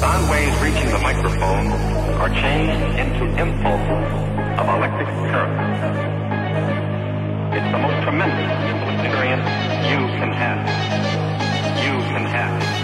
Sound waves reaching the microphone are changed into impulses of electric current. It's the most tremendous experience you can have. You can have.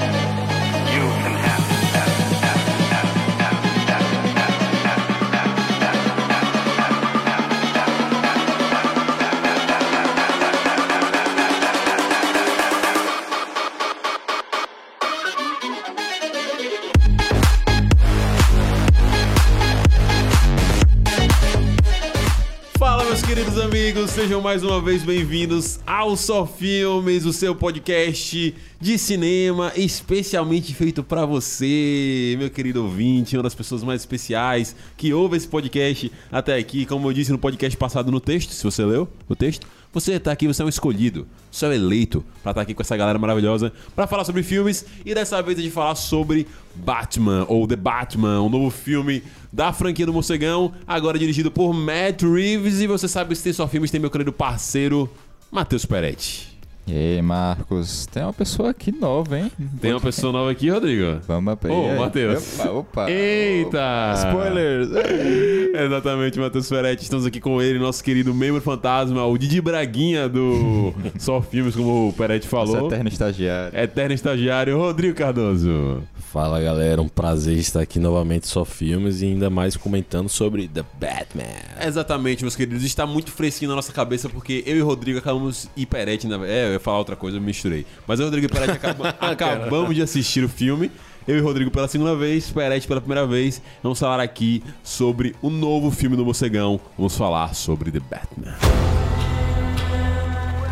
Sejam mais uma vez bem-vindos ao Só Filmes, o seu podcast de cinema especialmente feito pra você, meu querido ouvinte, uma das pessoas mais especiais que ouve esse podcast até aqui. Como eu disse no podcast passado no texto, se você leu o texto, você tá aqui, você é um escolhido, você é um eleito pra estar aqui com essa galera maravilhosa pra falar sobre filmes e dessa vez a gente falar sobre Batman ou The Batman, um novo filme da franquia do Morcegão, agora dirigido por Matt Reeves e você sabe se tem só filmes, tem meu querido parceiro Matheus Peretti. E aí, Marcos, tem uma pessoa aqui nova, hein? Tem uma pessoa nova aqui, Rodrigo? Vamos abrir. Ô, aí? Matheus. Opa, opa. Eita! Spoilers! Exatamente, Matheus Peretti. Estamos aqui com ele, nosso querido membro fantasma, o Didi Braguinha do Só Filmes, como o Peretti Nosso falou. eterno estagiário. Eterno estagiário, Rodrigo Cardoso. Fala galera, um prazer estar aqui novamente só filmes e ainda mais comentando sobre The Batman. Exatamente, meus queridos. Está muito fresquinho na nossa cabeça porque eu e o Rodrigo acabamos. E Peretti, na... é, ia falar outra coisa, eu me misturei. Mas eu e o Rodrigo e Peretti acaba- acabamos de assistir o filme. Eu e o Rodrigo pela segunda vez, Peretti pela primeira vez. Vamos falar aqui sobre o novo filme do Morcegão. Vamos falar sobre The Batman.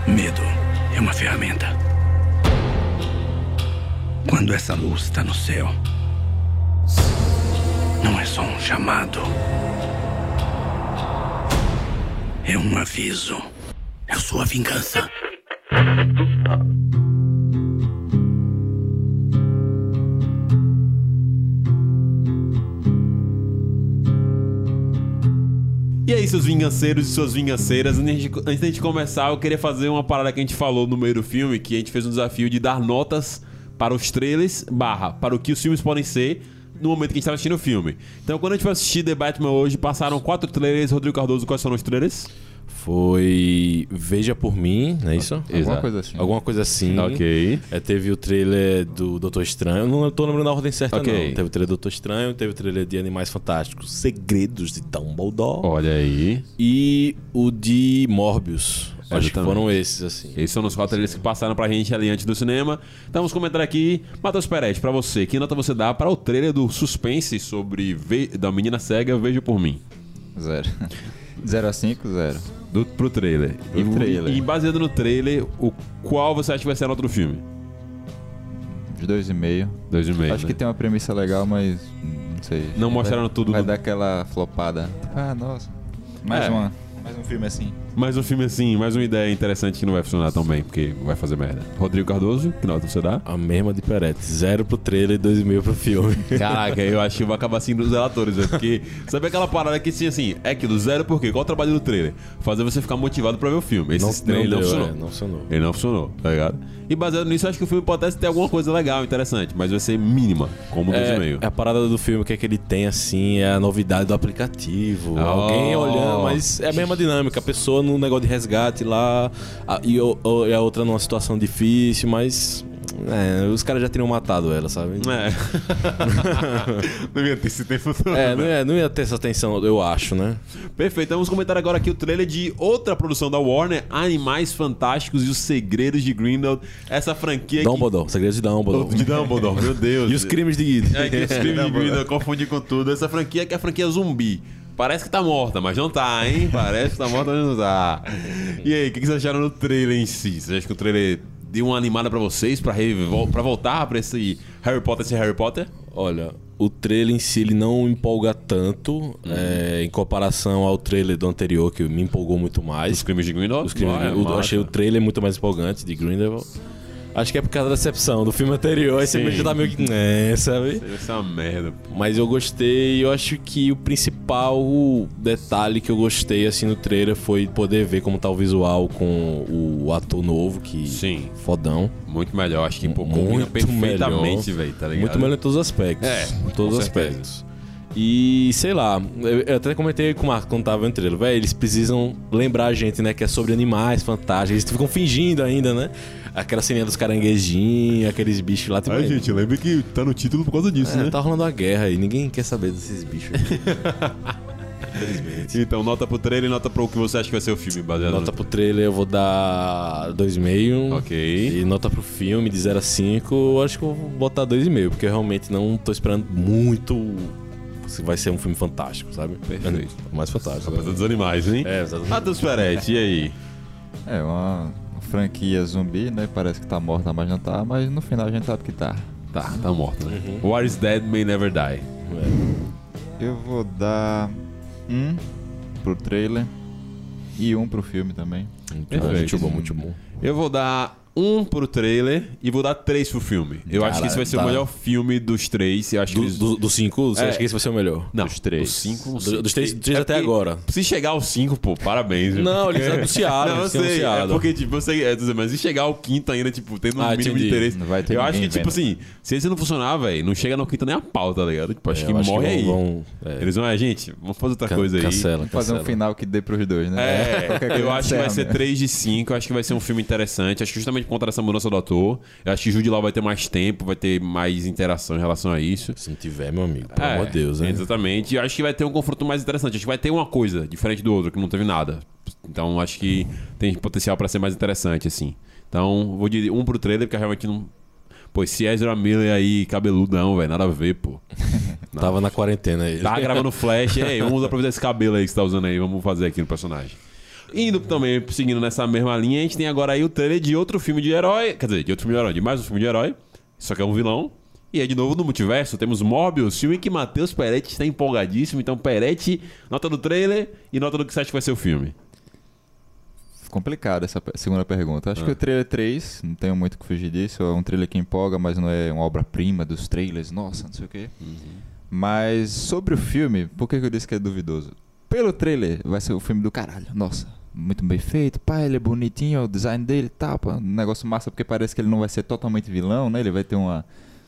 Medo é uma ferramenta. Quando essa luz está no céu, não é só um chamado. É um aviso. É sua vingança. E aí, seus vinganceiros e suas vinganceiras, antes da gente começar, eu queria fazer uma parada que a gente falou no meio do filme, que a gente fez um desafio de dar notas para os trailers, barra, para o que os filmes podem ser no momento que a gente estava assistindo o filme. Então, quando a gente foi assistir The Batman hoje, passaram quatro trailers. Rodrigo Cardoso, quais foram os trailers? Foi Veja por mim, não é isso? Alguma coisa assim. Alguma coisa assim. Ok. É, teve o trailer do Doutor Estranho. Não tô lembrando a ordem certa, Ok. não. Teve o trailer do Doutor Estranho, teve o trailer de Animais Fantásticos, Segredos de Dumbledore. Olha aí. E o de Morbius. Acho que foram esses, assim. Esses são os quatro trailers que passaram pra gente ali antes do cinema. Então vamos comentar aqui. Matheus Peretti, pra você, que nota você dá para o trailer do suspense sobre Ve- da menina cega Veja por mim? Zero. Zero a cinco, zero. Do, pro trailer. Pro e, trailer. E baseado no trailer, o qual você acha que vai ser a nota do filme? De dois e meio. Dois e meio. Acho né? que tem uma premissa legal, mas não sei. Não Vai- mostraram tudo Vai do- dar aquela flopada. Ah, nossa. Mais É. uma. Mais um filme assim. Mais um filme assim, mais uma ideia interessante que não vai funcionar tão bem, porque vai fazer merda. Rodrigo Cardoso, que nota você dá? A mesma de Peretti. Zero pro trailer e dois e meio pro filme. Caraca, eu acho que vou acabar sendo dos relatores, velho. Porque sabe aquela parada que assim, assim, é aquilo, zero por quê? Qual o trabalho do trailer? Fazer você ficar motivado pra ver o filme. Esse trailer não, deu, funcionou. é, não funcionou. Ele não funcionou, tá ligado? E baseado nisso, eu acho que o filme pode até ter alguma coisa legal, interessante, mas vai ser mínima, como dois e meio. É, a parada do filme, o que é que ele tem, assim, é a novidade do aplicativo. Oh. Alguém olhando, mas é a mesma dinâmica. A pessoa no negócio de resgate lá, a- e, o- a outra numa situação difícil, mas. é, os caras já teriam matado ela, sabe? É. não ia ter esse tempo todo. É, não ia, não ia ter essa tensão, eu acho, né? Perfeito, vamos comentar agora aqui o trailer de outra produção da Warner, Animais Fantásticos e os Segredos de Grindelwald. Essa franquia que... Dumbledore, segredos de Dumbledore. De Dumbledore, meu Deus. E os crimes de Guide. É, que os crimes de Grindelwald, confundi com tudo. Essa franquia que é a franquia zumbi. Parece que tá morta, mas não tá, hein? Parece que tá morta, mas não tá. E aí, o que que vocês acharam do trailer em si? Vocês acham que o trailer deu uma animada pra vocês, pra, revol- pra voltar pra esse Harry Potter ser Harry Potter? Olha, o trailer em si ele não empolga tanto é, em comparação ao trailer do anterior, que me empolgou muito mais. Os crimes de Grindelwald? Os crimes Ah, é eu achei o trailer muito mais empolgante de Grindelwald. Acho que é por causa da decepção do filme anterior. Aí você Sim. que tá meio que. É, sabe? Deve ser uma merda. pô. Mas eu gostei, eu acho que o principal detalhe que eu gostei assim no trailer foi poder ver como tá o visual com o ator novo, que Sim. fodão. Muito melhor. Acho que pô, Muito perfeitamente, velho, tá ligado? Muito melhor em todos os aspectos. É, em todos os aspectos. E sei lá, eu, até comentei com o Marco quando tava no trailer, velho, eles precisam lembrar a gente, né, que é sobre animais fantásticos. Eles ficam fingindo ainda, né? Aquela ceninha dos caranguejinhos, aqueles bichos lá. Tipo, Ai, gente, lembre que tá no título por causa disso, é, né? tá rolando a guerra aí, ninguém quer saber desses bichos aqui. Infelizmente. Então, nota pro trailer e nota pro que você acha que vai ser o filme, baseado Nota no... pro trailer eu vou dar 2,5. Ok. E nota pro filme de 0 a 5, eu acho que eu vou botar 2,5, porque eu realmente não tô esperando muito. Vai ser um filme fantástico, sabe? Perfeito. Mais fantástico. Coisa dos animais, hein? É, exatamente. Matheus Peretti, e aí? É uma franquia zumbi, né? Parece que tá morta, mas não tá. Mas no final a gente sabe que tá. Tá, tá morto, né? Uhum. What is dead may never die. Eu vou dar um pro trailer e um pro filme também. Perfeito. Muito bom, muito bom. Eu vou dar um pro trailer e vou dar três pro filme. Eu acho que esse vai ser o tá. melhor filme dos três. Eu acho que Do- eles... do- Dos 5, você É. acha que esse vai ser o melhor? Não, dos três. Dos cinco, Do- sei. dos três- dos três É até agora. Se chegar aos cinco, pô, parabéns. Não, eles Porque- anunciaram, Não, eu eles têm sei. É porque, tipo, eu sei, é, mas se chegar ao quinto ainda, tipo, tendo um Ah, mínimo de interesse. Não vai ter eu acho que, tipo vendo. assim, se esse não funcionar, velho, não chega no quinto nem a pau, tá ligado? Tipo, acho É, que eu acho morre que aí. vão- vão- é. Eles vão, é, gente, vamos fazer outra Can- coisa aí. Cancela, Vamos fazer um final que dê pros dois, né? É, Qualquer coisa eu acho que vai ser? 3 de 5. Eu acho que vai ser um filme interessante. Acho que justamente por conta dessa mudança do ator. Eu acho que Jude Law vai ter mais tempo, vai ter mais interação em relação a isso. Se tiver, meu amigo, pelo É, amor de Deus, né? Exatamente. Eu acho que vai ter um confronto mais interessante. Acho que vai ter uma coisa diferente do outro, que não teve nada. Então acho que tem potencial pra ser mais interessante, assim. Então, vou de um pro trailer, porque realmente não. Pô, esse Ezra Miller aí, cabeludão, velho, nada a ver, pô. Tava na quarentena aí. Tá gravando flash, ei, vamos aproveitar esse cabelo aí que você tá usando aí, vamos fazer aqui no personagem. Indo também, seguindo nessa mesma linha, a gente tem agora aí o trailer de outro filme de herói. Quer dizer, de outro filme de herói, de mais um filme de herói. Só que é um vilão. E é de novo no multiverso. Temos Morbius, filme que Matheus Peretti está empolgadíssimo. Então, Peretti, nota do trailer e nota do que você acha que vai ser o filme. Complicada essa segunda pergunta. Acho Ah. que o trailer 3, não tenho muito o que fugir disso. É um trailer que empolga, mas não é uma obra-prima dos trailers. Nossa, não sei o quê. Uhum. Mas sobre o filme, por que eu disse que é duvidoso? Pelo trailer, vai ser o filme do caralho. Nossa, muito bem feito. Pá, ele é bonitinho, o design dele tal. pá, Um negócio massa, porque parece que ele não vai ser totalmente vilão, né? Ele vai ter uma.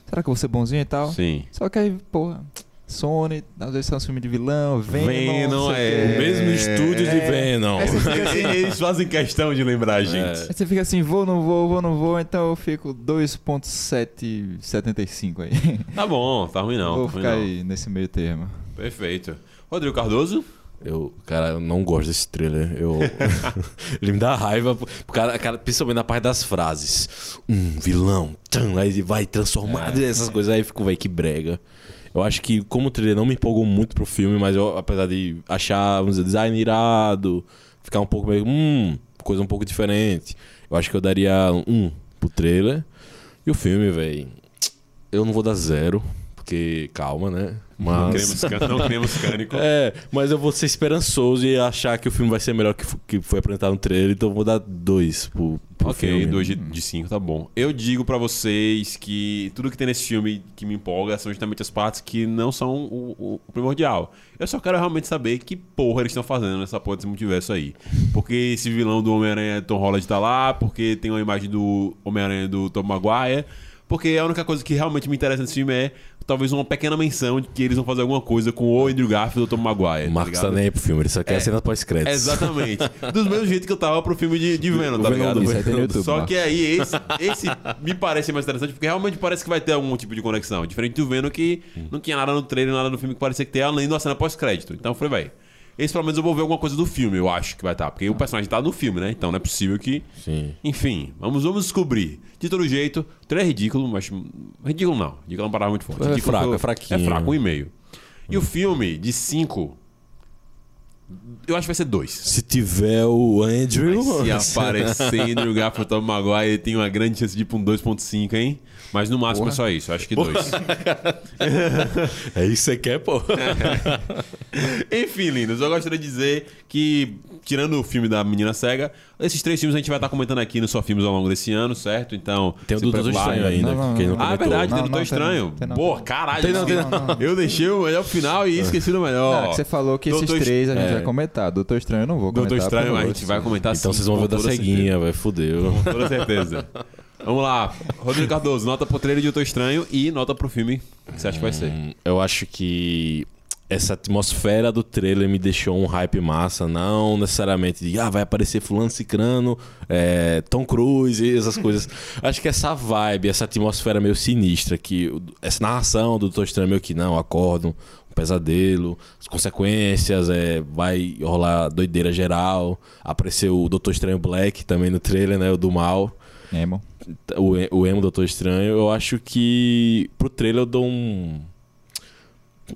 Será que eu vou ser bonzinho e tal? Sim. Só que aí, porra, Sony, às vezes são um filme de vilão, Venom. Venom, é. O mesmo estúdio de É. Venom. Você fica assim, Eles fazem questão de lembrar a gente. Aí você fica assim, vou, não vou, vou, não vou, então eu fico 2.775 aí. Tá bom, tá ruim não. vou tá ruim ficar não. aí nesse meio termo. Perfeito. Rodrigo Cardoso? Eu, cara, eu não gosto desse trailer. Eu, ele me dá raiva. Cara, cara, principalmente na parte das frases. Um vilão. Tchan, aí ele vai transformar essas coisas. Aí eu fico, velho, que brega. Eu acho que, como o trailer não me empolgou muito pro filme, mas eu, apesar de achar, vamos dizer, design irado, ficar um pouco meio. Hum, coisa um pouco diferente. Eu acho que eu daria um pro trailer. E o filme, velho. Eu não vou dar zero, porque calma, né? Não Mas. queremos, não queremos cânico. É, mas eu vou ser esperançoso e achar que o filme vai ser melhor que, que foi apresentado no trailer, então eu vou dar dois pro, pro Ok, filme. 2 de, de 5, tá bom. Eu digo pra vocês que tudo que tem nesse filme que me empolga são justamente as partes que não são o, o- o primordial. Eu só quero realmente saber que porra eles estão fazendo nessa porra desse multiverso aí. Porque esse vilão do Homem-Aranha Tom Holland tá lá, porque tem uma imagem do Homem-Aranha do Tom Maguire. Porque a única coisa que realmente me interessa nesse filme é talvez uma pequena menção de que eles vão fazer alguma coisa com o Andrew Garfield ou o Tom Maguire. O Marcos tá ligado? nem aí pro filme, ele só quer É. a cena pós-créditos. Exatamente. Do mesmo jeito que eu tava pro filme de, de Venom, tá ligado? YouTube, Só Marcos. que aí esse, esse me parece mais interessante porque realmente parece que vai ter algum tipo de conexão. Diferente do Venom que não tinha nada no trailer, nada no filme que parecia que ter, além da cena pós-crédito. Então eu falei, velho, esse pelo menos eu vou ver alguma coisa do filme, eu acho que vai estar. Porque o personagem tá no filme, né? Então não é possível que. Sim. Enfim, vamos, vamos descobrir. De todo jeito, o trailer é ridículo, mas. Ridículo não. Ridículo é uma palavra muito forte. É Ridículo fraco, foi- é fraquinho. É fraco, um e meio. E o filme, de cinco. Eu acho que vai ser dois. Se tiver o Andrew. Mas se aparecer Andrew Garfield Tom Maguire, ele tem uma grande chance de ir pra um 2.5, hein? Mas no máximo é só isso. Eu acho que dois. é isso que você quer, pô. Enfim, lindos, eu gostaria de dizer que, tirando o filme da Menina Cega, esses três filmes a gente vai estar comentando aqui no Só Filmes ao longo desse ano, certo? Então. Tem o Doutor. Estranho ainda. Não, não, quem não não. Ah, é verdade, Não, tem o Doutor não, tem Estranho. não, tem não. Pô, caralho. Tem não, tem não. Eu deixei o melhor final e esqueci do melhor. Ah, que você falou que Doutor esses três a gente é. vai comentar. Doutor Estranho eu não vou comentar. Doutor Estranho a gente vai comentar Então sim, vocês vão ver da ceguinha, vai fudeu. Com toda certeza. Vamos lá. Rodrigo Cardoso, nota pro trailer de Doutor Estranho e nota pro filme. O que você acha que vai ser? Hum, Eu acho que essa atmosfera do trailer me deixou um hype massa, não necessariamente de ah, vai aparecer fulano cicrano, é, Tom Cruise e essas coisas. acho que essa vibe, essa atmosfera meio sinistra, que essa narração do Doutor Estranho meio que não, acordo, um pesadelo, as consequências, é, vai rolar doideira geral. Apareceu o Doutor Estranho Black também no trailer, né? O do mal Emo. o, o emo Doutor Estranho, eu acho que pro trailer eu dou um.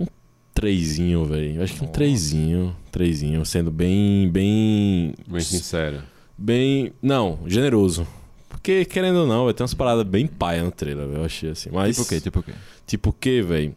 Um trezinho, velho. Eu acho que um trezinho. Trezinho, sendo bem. Bem. Bem sincero. Bem. Não, generoso. Porque, querendo ou não, vai ter umas paradas bem paia no trailer, velho. Eu achei assim. Mas. Tipo o quê? Tipo o quê? Tipo o quê, velho?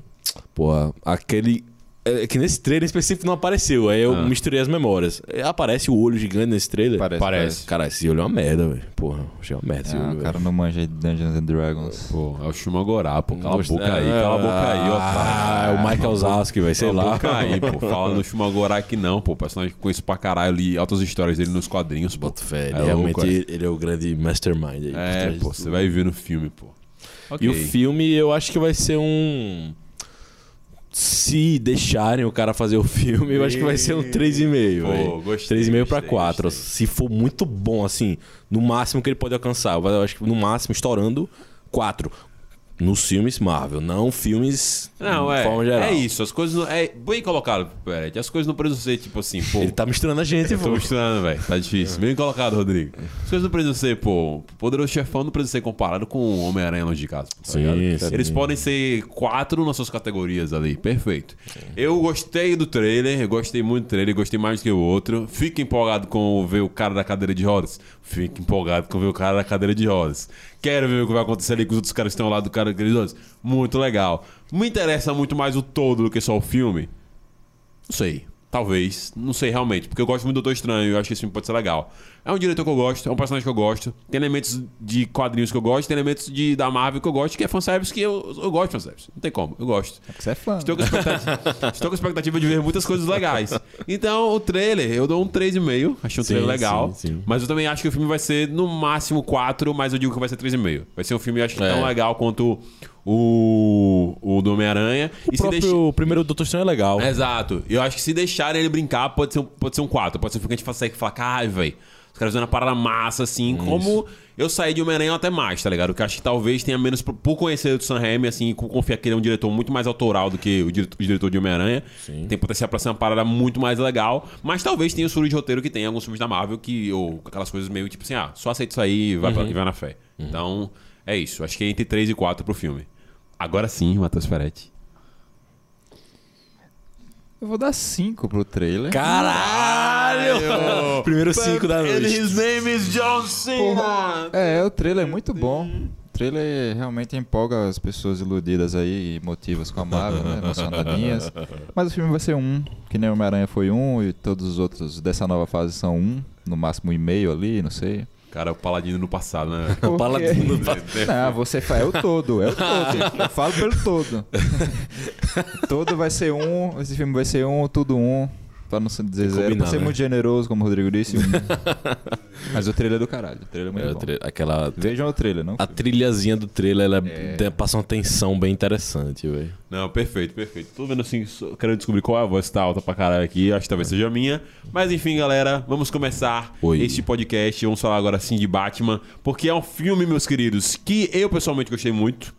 Porra, aquele. É que nesse trailer em específico não apareceu. Aí eu Ah. misturei as memórias. É, Aparece o olho gigante nesse trailer. Parece, Parece. Cara, esse olho é uma merda, velho. Porra, achei uma merda esse Ah, olho, o velho. cara não manja de Dungeons and Dragons. Pô, é o Shumagorá, pô. Cala a boca aí, cala a boca aí, Ah, otário. é o Michael Zalski, vai sei Cala a lá. boca aí, pô. Fala no Shumagorá que não, pô. Personagem que conheço pra caralho ali, altas histórias dele nos quadrinhos, pô. Boto fé, É realmente louco, é. ele é o grande mastermind aí. É, pô, você vai ver no filme, pô. E o filme, eu acho que vai ser um. Se deixarem o cara fazer o filme, eu acho que vai ser um 3,5. Pô, velho. gostei, 3,5 pra gostei, 4. gostei. Se for muito bom, assim, no máximo que ele pode alcançar. Eu acho que no máximo, estourando, 4. Nos filmes Marvel, não filmes Não, de é. forma geral. É isso, as coisas não. É bem colocado, Peret. As coisas não precisam ser tipo assim, pô. Ele tá misturando a gente, Eu tô pô. misturando, velho. Tá difícil. Bem colocado, Rodrigo. As coisas não precisam ser, pô. Poderoso Chefão não precisa ser comparado com o Homem-Aranha longe de casa. Tá Sim, sim. Eles podem ser quatro nas suas categorias ali. Perfeito. Eu gostei do trailer. Eu gostei muito do trailer. Gostei mais do que o outro. Fica empolgado com ver o cara da cadeira de rodas. Fica empolgado com ver o cara da cadeira de rodas. Quero ver o que vai acontecer ali com os outros caras que estão lado do cara de rodas. Muito legal. Me interessa muito mais o todo do que só o filme. Não sei. Talvez. Não sei realmente. Porque eu gosto muito do Doutor Estranho. Eu acho que esse filme pode ser legal. É um diretor que eu gosto. É um personagem que eu gosto. Tem elementos de quadrinhos que eu gosto. Tem elementos de, da Marvel que eu gosto. Que é fanservice que eu, eu gosto de fanservice. Não tem como. Eu gosto. É porque você é fã. Estou com, expectativa, estou com expectativa de ver muitas coisas legais. Então, o trailer, eu dou um 3,5. Achei um Sim, trailer legal. sim, sim. Mas eu também acho que o filme vai ser no máximo 4, mas eu digo que vai ser 3,5. Vai ser um filme, acho que É. tão legal quanto o, o do Homem-Aranha. O próprio primeiro Doutor Estranho é legal. Exato. Eu acho que se deixarem ele brincar, pode ser um, pode ser um 4. Pode ser um filme que a gente consegue falar, caralho, velho. Os caras fazendo uma parada massa, assim, como eu saí de Homem-Aranha até mais, tá ligado? Porque eu acho que talvez tenha menos. Por conhecer o Sam Raimi, assim, confiar que ele é um diretor muito mais autoral do que o diretor, o diretor de Homem-Aranha. Tem potencial pra ser uma parada muito mais legal. Mas talvez tenha os furos de roteiro que tem em alguns filmes da Marvel, que. Ou aquelas coisas meio tipo assim, ah, só aceita isso aí e vai, pra, e vai na fé. Então, é isso. Acho que é entre 3 e 4 pro filme. Agora sim, Matheus Peretti. Eu vou dar 5 pro trailer. Caralho! Primeiro 5 da noite. name is John Cena! É, o trailer é muito bom. O trailer realmente empolga as pessoas iludidas aí, motivas com a Marvel, né? emocionadinhas. Mas o filme vai ser um, que nem Homem-Aranha foi um, e todos os outros dessa nova fase são um, no máximo um e meio ali, não sei. Cara, o Paladino no passado, né? O Paladino do Não, você fala, é o todo, é o todo. Eu falo pelo todo. todo vai ser um, esse filme vai ser um, tudo um. Pra não dizer zero, pra ser né? muito generoso, como o Rodrigo disse. Mas o trailer é do caralho. O trailer é muito É, bom. tra- aquela. Vejam o trailer, não? A trilhazinha do trailer, ela É. passa uma tensão bem interessante, velho. Não, perfeito, perfeito. Tô vendo assim, só querendo descobrir qual é a voz que tá alta pra caralho aqui. Acho que talvez seja a minha. Mas enfim, galera, vamos começar Oi. este podcast. Vamos falar agora sim de Batman. Porque é um filme, meus queridos, que eu pessoalmente gostei muito.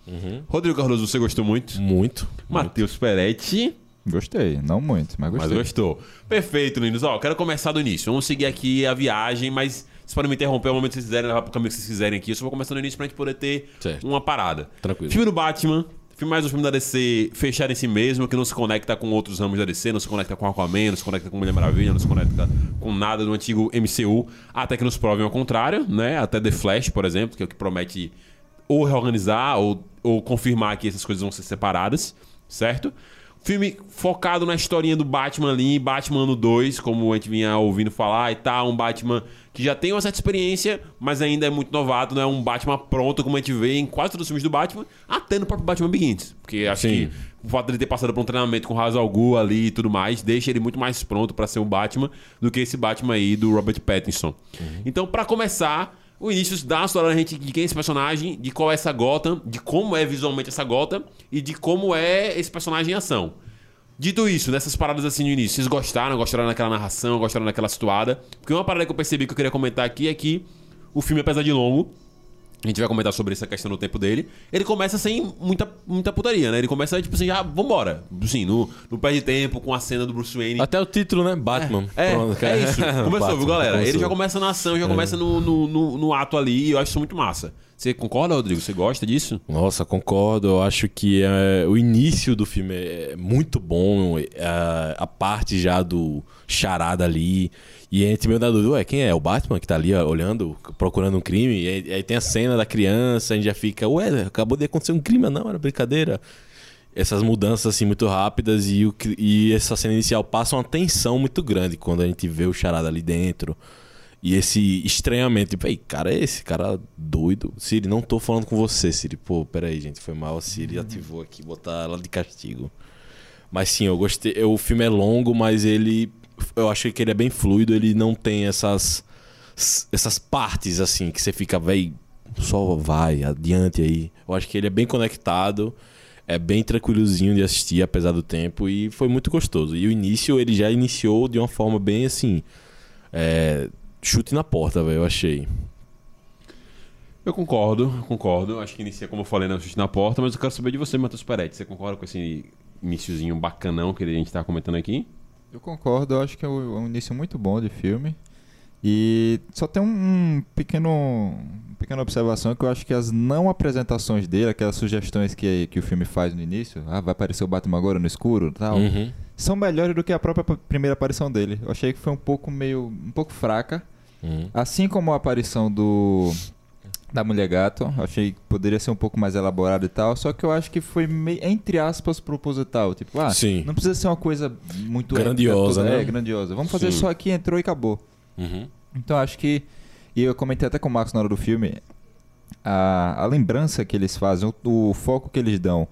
Rodrigo Cardoso, você gostou muito. Muito. Matheus Peretti. Gostei, não muito, mas Mas gostei. gostou. Perfeito, lindos. Ó, quero começar do início. Vamos seguir aqui a viagem, mas vocês podem me interromper ao momento que vocês quiserem, levar pro caminho que vocês quiserem aqui. Eu só vou começar do início pra gente poder ter Certo. uma parada. Tranquilo. Filme do Batman, Filme mais um filme da DC fechado em si mesmo, que não se conecta com outros ramos da DC, não se conecta com Aquaman, não se conecta com Mulher Maravilha, não se conecta com nada do antigo MCU, até que nos provem ao contrário, né? Até The Flash, por exemplo, que é o que promete ou reorganizar ou, ou confirmar que essas coisas vão ser separadas, certo? Filme focado na historinha do Batman ali, Batman ano 2, como a gente vinha ouvindo falar e tal. Um Batman que já tem uma certa experiência, mas ainda é muito novato, não é um Batman pronto, como a gente vê em quase todos os filmes do Batman, até no próprio Batman Begins. Porque acho Sim. que o fato dele ter passado por um treinamento com o Ra's al Ghul ali e tudo mais, deixa ele muito mais pronto pra ser um Batman do que esse Batman aí do Robert Pattinson. Então, pra começar, o início uma história da gente de quem é esse personagem, de qual é essa Gotham, de como é visualmente essa Gotham e de como é esse personagem em ação. Dito isso, nessas paradas assim no início, vocês gostaram? Gostaram daquela narração? Gostaram daquela situada? Porque uma parada que eu percebi que eu queria comentar aqui é que o filme, apesar de longo, a gente vai comentar sobre essa questão do tempo dele. Ele começa sem muita, muita putaria, né? Ele começa, tipo assim, já vambora. Assim, no, no perde tempo, com a cena do Bruce Wayne. Até o título, né? Batman. É, Pronto, cara. é isso. Começou, Batman, viu, galera? Ele começou. já começa na ação, já começa no, no, no, no ato ali, e eu acho isso muito massa. Você concorda, Rodrigo? Você gosta disso? Nossa, concordo. Eu acho que é, o início do filme é muito bom. é, a parte já do charada ali. E a gente meio da dúvida, ué, quem é? O Batman que tá ali ó, olhando, procurando um crime. E aí, aí tem a cena da criança, a gente já fica, ué, acabou de acontecer um crime, não, era brincadeira. Essas mudanças assim muito rápidas e, o, e essa cena inicial passa uma tensão muito grande quando a gente vê o charada ali dentro. E esse estranhamento, tipo, ei, cara, é esse cara doido. Siri, não tô falando com você, Siri. Pô, peraí, gente, foi mal. A Siri ativou aqui, botar ela de castigo. Mas sim, eu gostei. O filme é longo, mas ele. Eu achei que ele é bem fluido, ele não tem essas. Essas partes, assim, que você fica, véi, só vai, adiante aí. Eu acho que ele é bem conectado. É bem tranquilozinho de assistir, apesar do tempo, e foi muito gostoso. E o início, ele já iniciou de uma forma bem assim. É, chute na porta, velho, eu achei. Eu concordo, concordo. Acho que inicia, como eu falei, na chute na porta, mas eu quero saber de você, Matheus Peretti. Você concorda com esse iniciozinho bacanão que a gente tá comentando aqui? Eu concordo, eu acho que é um é um início muito bom de filme. E só tem um, um pequeno, uma pequena observação que eu acho que as não apresentações dele, aquelas sugestões que, que o filme faz no início, ah, vai aparecer o Batman agora no escuro e tal, Uhum. são melhores do que a própria primeira aparição dele. Eu achei que foi um pouco meio, um pouco fraca. Uhum. Assim como a aparição do da Mulher Gato, achei que poderia ser um pouco mais elaborado e tal, só que eu acho que foi meio, entre aspas proposital, tipo, ah, Sim. não precisa ser uma coisa muito Grandiosa, épica, né? É, grandiosa. Vamos fazer Sim. só aqui, entrou e acabou. Uhum. Então acho que e eu comentei até com o Marcos na hora do filme, a, a lembrança que eles fazem, o, o foco que eles dão.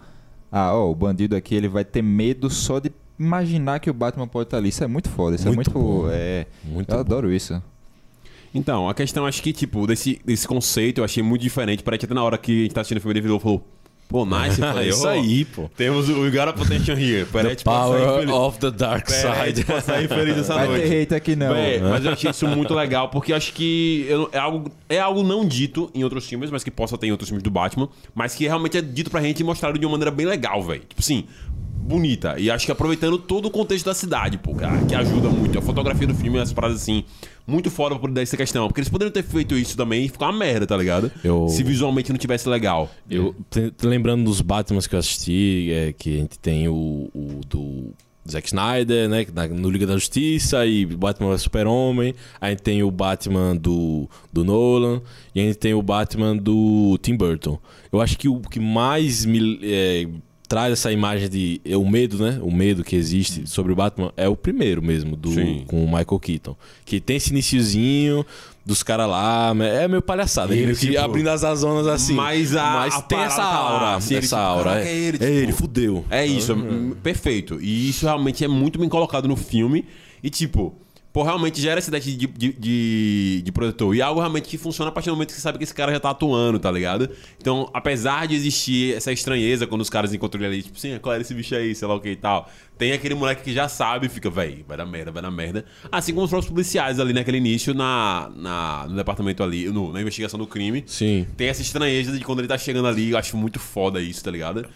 Ah, ó, o bandido aqui ele vai ter medo só de imaginar que o Batman pode estar ali. Isso é muito foda, isso Muito é muito bom. é, Muito eu bom. adoro isso. Então, a questão acho que, tipo, desse, desse conceito eu achei muito diferente. Parece que até na hora que a gente tá assistindo o filme, ele virou e falou: Pô, nice, falei, Isso "Ó, aí, pô. Temos o We Got a Potential here. Peretti pode sair Power feliz. of the Dark Side. pode sair feliz essa Vai noite. ter hate aqui não. Véi, mas eu achei isso muito legal, porque eu acho que eu- é algo, é algo não dito em outros filmes, mas que possa ter em outros filmes do Batman, mas que realmente é dito pra gente e mostrado de uma maneira bem legal, velho. Tipo assim, bonita. E acho que aproveitando todo o contexto da cidade, pô, cara, que ajuda muito. A fotografia do filme, as paradas assim, muito fora pra poder dar essa questão. Porque eles poderiam ter feito isso também e ficar uma merda, tá ligado? Eu- Se visualmente não tivesse legal. Eu, lembrando dos Batmans que eu assisti, é, que a gente tem o, o do Zack Snyder, né? No Liga da Justiça, e Batman vs Super-Homem. A gente tem o Batman do, do Nolan. E a gente tem o Batman do Tim Burton. Eu acho que o que mais me é, traz essa imagem de. é, o medo, né? O medo que existe sobre o Batman é o primeiro mesmo, do, Sim. com o Michael Keaton. Que tem esse iniciozinho. Dos caras lá, é meio palhaçada. Ele ele, que tipo, abrindo as azonas assim. mas a- mas a tem essa tá aura. Assim, ele, essa tipo, aura. É, é ele, é tipo, ele, fudeu. É isso, hum, perfeito. E isso realmente é muito bem colocado no filme. E tipo, pô, realmente gera essa ideia de, de, de, de protetor. E é algo realmente que funciona a partir do momento que você sabe que esse cara já tá atuando, tá ligado? Então, apesar de existir essa estranheza quando os caras encontram ele ali, tipo, sim, qual era esse bicho aí, sei lá o que e tal. Tem aquele moleque que já sabe e fica, véi, vai dar merda, vai dar merda. Assim como os próprios policiais ali naquele início na, na, no departamento ali, no- na investigação do crime. Sim. Tem essa estranheza de quando ele tá chegando ali, eu acho muito foda isso, tá ligado?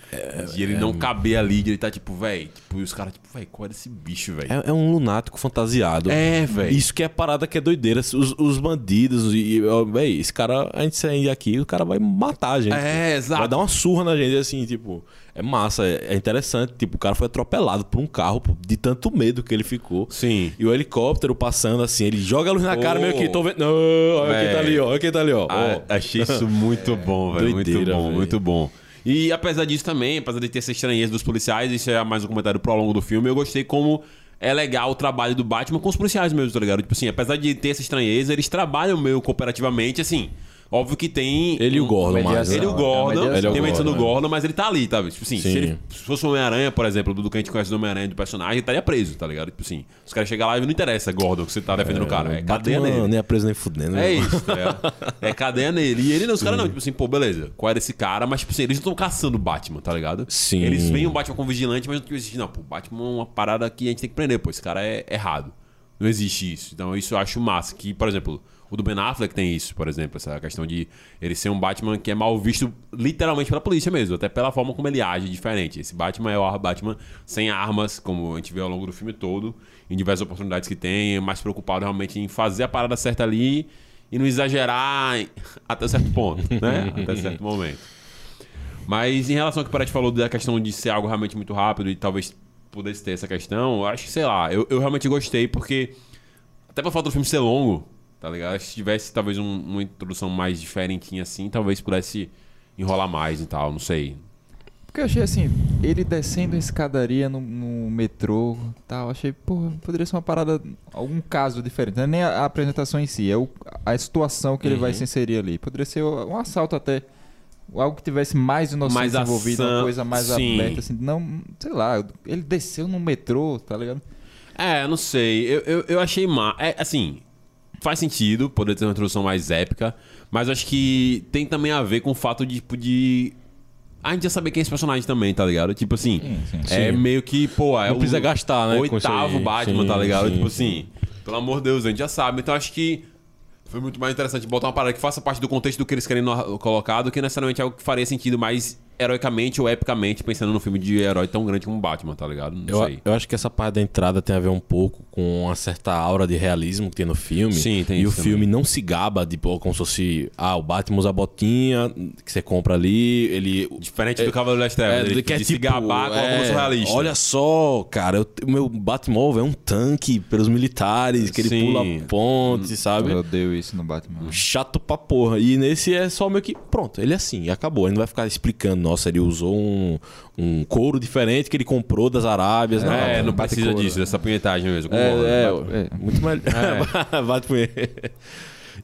de ele não caber ali, de ele tá tipo, véi, tipo, e os caras, tipo, véi, qual era esse bicho, véi? É, é um lunático fantasiado. É, É, velho. Isso que é a parada que é doideira. Os, os bandidos e, véi, esse cara, a gente sair aqui, o cara vai matar a gente. É, exato. Vai dar uma surra na gente, assim, tipo, é massa, é, é interessante. Tipo, o cara foi atropelado por um carro, pô, de tanto medo que ele ficou. Sim. E o helicóptero passando assim, ele joga a luz na cara, meio que tô vendo. Não, olha quem tá ali, ó, olha quem tá ali, ó. Ah, achei isso muito bom, velho. Muito bom, velho. muito bom. E apesar disso também, apesar de ter essa estranheza dos policiais, isso é mais um comentário pro longo do filme, eu gostei como é legal o trabalho do Batman com os policiais mesmo, tá ligado? Tipo assim, apesar de ter essa estranheza, eles trabalham meio cooperativamente, assim. Óbvio que tem. Ele e o Gordon mais. Ele e o né? Gordon, Ele é o tem uma edição do né? Gordon, mas ele tá ali, tá? Tipo assim, se, Sim. ele, se fosse o Homem-Aranha, por exemplo, do que a gente conhece do Homem-Aranha do personagem, ele estaria preso, tá ligado? Tipo assim, os caras chegam lá e não interessa, Gordon, que você tá defendendo o cara. É cadeia nele. Nem é preso nem fudendo. É né? isso, tá ligado? É cadeia nele. E ele não, os caras não, tipo assim, pô, beleza, qual era esse cara? Mas, tipo assim, eles não estão caçando o Batman, tá ligado? Sim. Eles veem o Batman como vigilante, mas não tipo assim, não, pô, o Batman é uma parada que a gente tem que prender, pô, esse cara é errado. Não existe isso. Então, isso eu acho massa. Que, por exemplo, o do Ben Affleck tem isso, por exemplo, essa questão de ele ser um Batman que é mal visto literalmente pela polícia mesmo, até pela forma como ele age diferente. Esse Batman é o Batman sem armas, como a gente vê ao longo do filme todo, em diversas oportunidades que tem, é mais preocupado realmente em fazer a parada certa ali e não exagerar até certo ponto, né? até certo momento. Mas em relação ao que o Paredes falou da questão de ser algo realmente muito rápido e talvez pudesse ter essa questão, eu acho que, sei lá, eu, eu realmente gostei porque, até pela falta do filme ser longo, tá ligado? Se tivesse talvez um- uma introdução mais diferentinha assim, talvez pudesse enrolar mais e tal, não sei. Porque eu achei assim, ele descendo a escadaria no, no metrô e tal, achei, porra, poderia ser uma parada, algum caso diferente. Não é nem a, a apresentação em si, é o- a situação que ele Uhum. vai se inserir ali. Poderia ser um assalto até. Algo que tivesse mais inocência Mais envolvida, uma coisa mais sim. aberta, assim. Não, sei lá, ele desceu no metrô, tá ligado? É, não sei. Eu, eu, eu achei má. É, assim, faz sentido poder ter uma introdução mais épica, mas acho que tem também a ver com o fato de, tipo, de. A gente já saber quem é esse personagem também, tá ligado? Tipo assim, Sim, sim. é Sim. meio que, pô, é Não o precisa gastar, né, Oitavo. Batman, Sim, tá ligado? sim, tipo sim. assim, pelo amor de Deus, a gente já sabe. Então acho que foi muito mais interessante botar uma parada que faça parte do contexto do que eles querem colocar do que necessariamente algo que faria sentido mais heroicamente ou epicamente, pensando num filme de herói tão grande como Batman, tá ligado? Não Eu, sei. eu acho que essa parte da entrada tem a ver um pouco com uma certa aura de realismo que tem no filme. Sim, tem E isso o filme também. não se gaba de pô, como se fosse, ah, o Batman usa a botinha que você compra ali, ele Diferente do Cavaleiro das Trevas, ele que é de se tipo, gabar com é, algo surrealista. Olha só, cara, o meu Batmóvel é um tanque pelos militares, que ele Sim. pula ponte, sabe? Eu odeio isso no Batman. Chato pra porra. E nesse é só meio que, pronto, ele é assim, e acabou. Ele não vai ficar explicando, nossa, ele usou um, um couro diferente que ele comprou das Arábias. É, não bate precisa couro, disso, dessa punhetagem mesmo. É, bola, é, né? É. muito melhor. Bate por ele.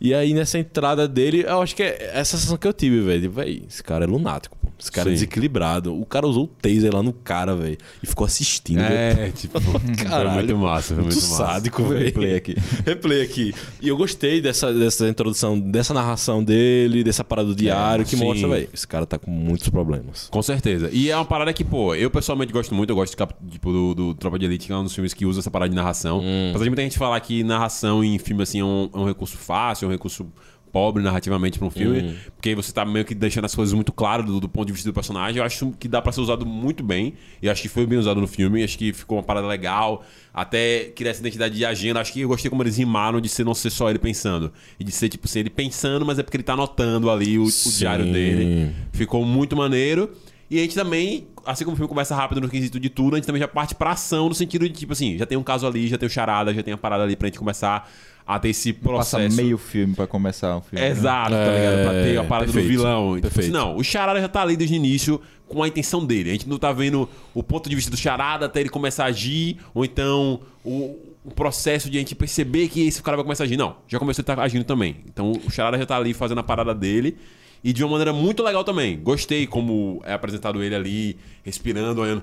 E aí, nessa entrada dele, eu acho que é essa sensação que eu tive, velho. Véi, esse cara é lunático. Esse cara é Sim. desequilibrado. O cara usou o taser lá no cara, velho. E ficou assistindo. É, tipo, Caralho. foi muito massa, foi muito, Muito massa. sádico, velho. Replay aqui. Replay aqui. E eu gostei dessa, dessa introdução, dessa narração dele, dessa parada do diário, que sim. mostra, velho, esse cara tá com muitos problemas. Com certeza. E é uma parada que, pô, eu pessoalmente gosto muito, eu gosto tipo, do, do Tropa de Elite, que é um dos filmes que usa essa parada de narração. Hum. Apesar de muita gente falar que narração em filme, assim, é um, é um recurso fácil, é um recurso pobre narrativamente pra um filme, Hum. porque você tá meio que deixando as coisas muito claras do, do ponto de vista do personagem. Eu acho que dá pra ser usado muito bem, e acho que foi bem usado no filme, acho que ficou uma parada legal, até criar essa identidade de agenda. Acho que eu gostei como eles rimaram de ser não ser só ele pensando, e de ser, tipo, ser ele pensando, mas é porque ele tá anotando ali o, o diário dele. Ficou muito maneiro. E a gente também, assim como o filme começa rápido no quesito de tudo, a gente também já parte pra ação no sentido de, tipo assim, já tem um caso ali, já tem o charada, já tem a parada ali pra gente começar a ter esse Passa processo. meio filme pra começar um filme. né? Exato, tá É, ligado? Pra ter a parada do perfeito, vilão. Tipo perfeito. assim, não, o Charada já tá ali desde o início com a intenção dele. A gente não tá vendo o ponto de vista do Charada até ele começar a agir, ou então o, o processo de a gente perceber que esse cara vai começar a agir. Não, já começou a estar agindo também. Então o Charada já tá ali fazendo a parada dele. E de uma maneira muito legal também. Gostei como é apresentado ele ali, respirando, olhando.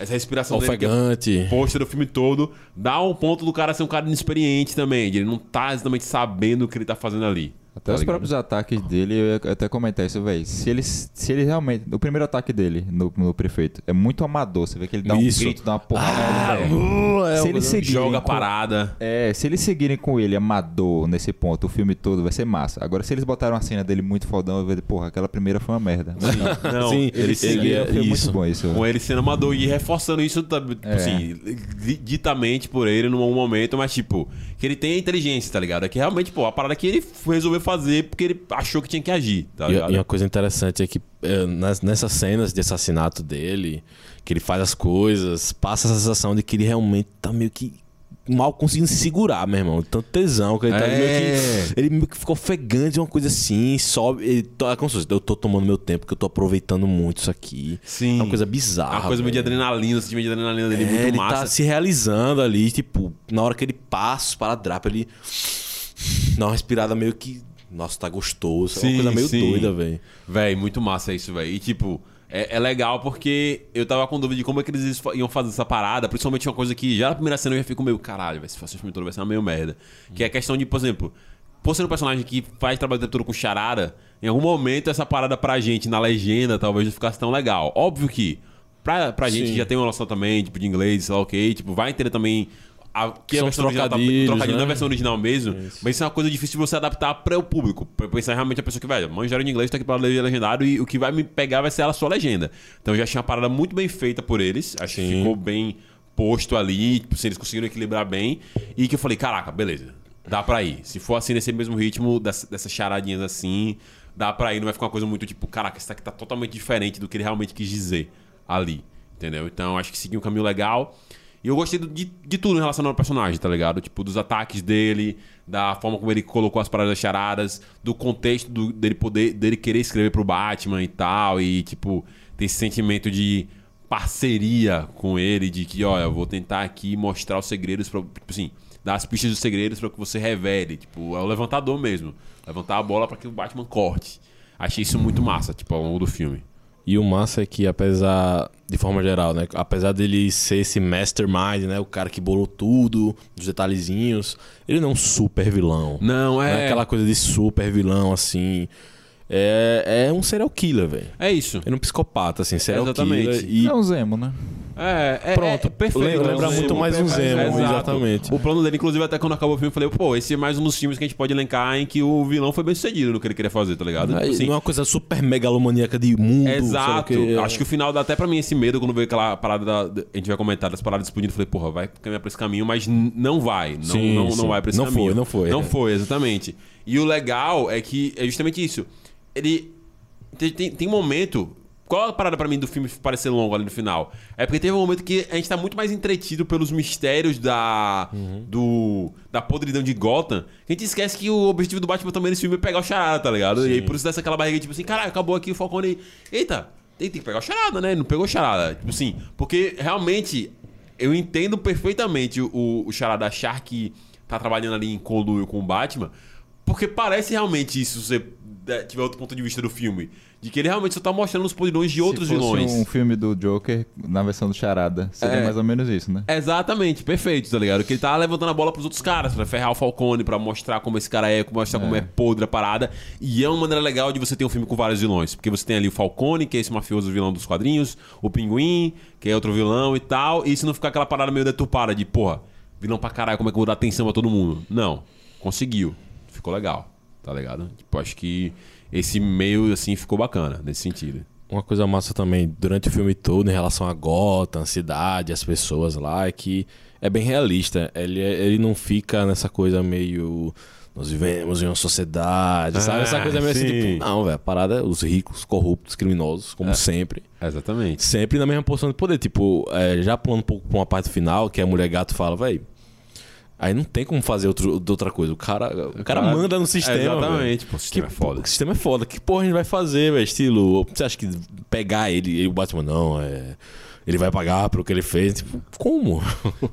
Essa respiração dele. que é Ofegante. pôster do filme todo, dá um ponto do cara ser um cara inexperiente também, de ele não tá exatamente sabendo o que ele tá fazendo ali. Até Tá os ligado? próprios ataques dele, eu ia até comentar isso, velho. Se ele, se ele realmente. O primeiro ataque dele no, no prefeito é muito amador. Você vê que ele dá Isso. um grito, dá uma porrada. Ah. Uh, é se o- eles seguirem. Joga a com- parada. É, se eles seguirem com ele amador nesse ponto, o filme todo vai ser massa. Agora, se eles botaram a cena dele muito fodão, eu vou ver, porra, aquela primeira foi uma merda. Não, Sim, ele, ele seguia foi muito isso. bom isso. Com ele sendo amador e reforçando isso, tipo É. assim, di- ditamente por ele num momento, mas tipo, que ele tem a inteligência, tá ligado? É que realmente, pô, a parada que ele resolveu fazer porque ele achou que tinha que agir, tá E, ligado? e uma coisa interessante é que é, nas- nessas cenas de assassinato dele, que ele faz as coisas, passa a sensação de que ele realmente tá meio que mal conseguindo se segurar, meu irmão. Tanto tesão que ele tá É. meio que. Ele meio que ficou ofegante, uma coisa assim, sobe. Ele, to- é como se fosse, eu tô tomando meu tempo, que eu tô aproveitando muito isso aqui. Sim. É uma coisa bizarra. É uma coisa meio de velho. adrenalina, sentimento de adrenalina dele É, muito ele massa. tá se realizando ali, tipo, na hora que ele passa para drapa, ele dá uma respirada meio que. Nossa, tá gostoso. é Sim, uma coisa meio sim. doida, velho. Véi, muito massa isso, véi. E tipo, é, é legal porque eu tava com dúvida de como é que eles iam fazer essa parada, principalmente uma coisa que já na primeira cena eu já fico meio, caralho, se fosse o filme todo vai ser uma meio merda. Que é a questão de, por exemplo, por ser um personagem que faz trabalho o tempo todo com charada, em algum momento essa parada pra gente na legenda talvez não ficasse tão legal. Óbvio que pra, pra gente Sim. que já tem uma noção também, tipo, de inglês, sei lá, ok, tipo, vai entender também. A, que São a versão original tá, trocadilho né? da versão original mesmo, mas isso é uma coisa difícil de você adaptar para o público. Pra pensar realmente a pessoa que, velho, manjaram de inglês, tá aqui pra ler legendado e o que vai me pegar vai ser a sua legenda. Então eu já achei uma parada muito bem feita por eles, acho que ficou bem posto ali, tipo, se eles conseguiram equilibrar bem, e que eu falei, caraca, beleza, dá pra ir. Se for assim, nesse mesmo ritmo, dessa- dessas charadinhas assim, dá pra ir, não vai ficar uma coisa muito tipo, caraca, isso aqui tá totalmente diferente do que ele realmente quis dizer ali, entendeu? Então acho que seguiu um caminho legal. E eu gostei de, de tudo em relação ao personagem, tá ligado? Tipo, dos ataques dele, da forma como ele colocou as paradas das charadas, do contexto do- dele poder, dele querer escrever pro Batman e tal, e tipo, ter esse sentimento de parceria com ele, de que, olha, eu vou tentar aqui mostrar os segredos pra, tipo assim, dar as pistas dos segredos pra que você revele, tipo, é o levantador mesmo, levantar a bola pra que o Batman corte. Achei isso muito massa, tipo, ao longo do filme. E o massa é que, apesar, de forma geral, né? Apesar dele ser esse mastermind, né? O cara que bolou tudo, os detalhezinhos, ele não é um super vilão. Não, Não é aquela coisa de super vilão, assim. É, é um serial killer, velho. É isso. Ele é um psicopata, assim, serial Exatamente. killer. E É um Zemo, né? É, é Pronto, é perfeito. lembra- lembra é muito mais um Zemo, Exato. exatamente. O plano dele, inclusive, até quando acabou o filme, eu falei, pô, esse é mais um dos filmes que a gente pode elencar em que o vilão foi bem sucedido no que ele queria fazer, tá ligado? Aí, Tipo assim, não é uma coisa super megalomaníaca de mundo. Exato. quê. Acho que o final dá até pra mim esse medo quando veio aquela parada da, A gente vai comentar das paradas explodindo. Eu falei, porra, vai caminhar pra esse caminho, mas não vai. Não, Sim, não, sim. não vai pra esse Não caminho. foi, não foi. Não foi, exatamente. E o legal é que é justamente isso. Ele. Tem, tem, tem momento. Qual a parada pra mim do filme parecer longo ali no final? É porque teve um momento que a gente tá muito mais entretido pelos mistérios da. do. da podridão de Gotham. Que a gente esquece que o objetivo do Batman também nesse filme é pegar o charada, tá ligado? E aí por isso dá aquela barriga, tipo assim, caralho, acabou aqui o Falcone. Eita, tem, tem que pegar o charada, né? Não pegou o charada. Tipo assim, porque realmente eu entendo perfeitamente o, o charada achar que tá trabalhando ali em conluio com o Batman. Porque parece realmente isso, se você der- tiver outro ponto de vista do filme. De que ele realmente só tá mostrando os podridões de outros Se fosse vilões. um filme do Joker na versão do Charada, seria É. mais ou menos isso, né? Exatamente, perfeito, tá ligado? Que ele tá levantando a bola pros outros caras, pra ferrar o Falcone, pra mostrar como esse cara é, pra mostrar como é podre a parada. E é uma maneira legal de você ter um filme com vários vilões. Porque você tem ali o Falcone, que é esse mafioso vilão dos quadrinhos, o Pinguim, que é outro vilão e tal. E se não ficar aquela parada meio deturpada de, porra, vilão pra caralho, como é que eu vou dar atenção a todo mundo? Não, conseguiu. Ficou legal, tá ligado? Tipo, acho que esse meio, assim, ficou bacana nesse sentido. Uma coisa massa também, durante o filme todo, em relação a Gotham, a cidade, as pessoas lá, é que é bem realista. Ele, é- ele não fica nessa coisa meio. Nós vivemos em uma sociedade, sabe? Essa Ah, coisa meio assim, sim. tipo, não, velho. A parada é os ricos, corruptos, criminosos, como sempre. Exatamente. Sempre na mesma posição de poder. Tipo, é, já pulando um pouco pra uma parte final, que a mulher gato fala, velho. Aí não tem como fazer outro, outra coisa. O cara, o cara Cara, manda no sistema. Exatamente, pô, o sistema que, é foda. O sistema é foda. Que porra a gente vai fazer, velho? Estilo, você acha que pegar ele e o Batman, não, é. Ele vai pagar pelo que ele fez. Tipo, como?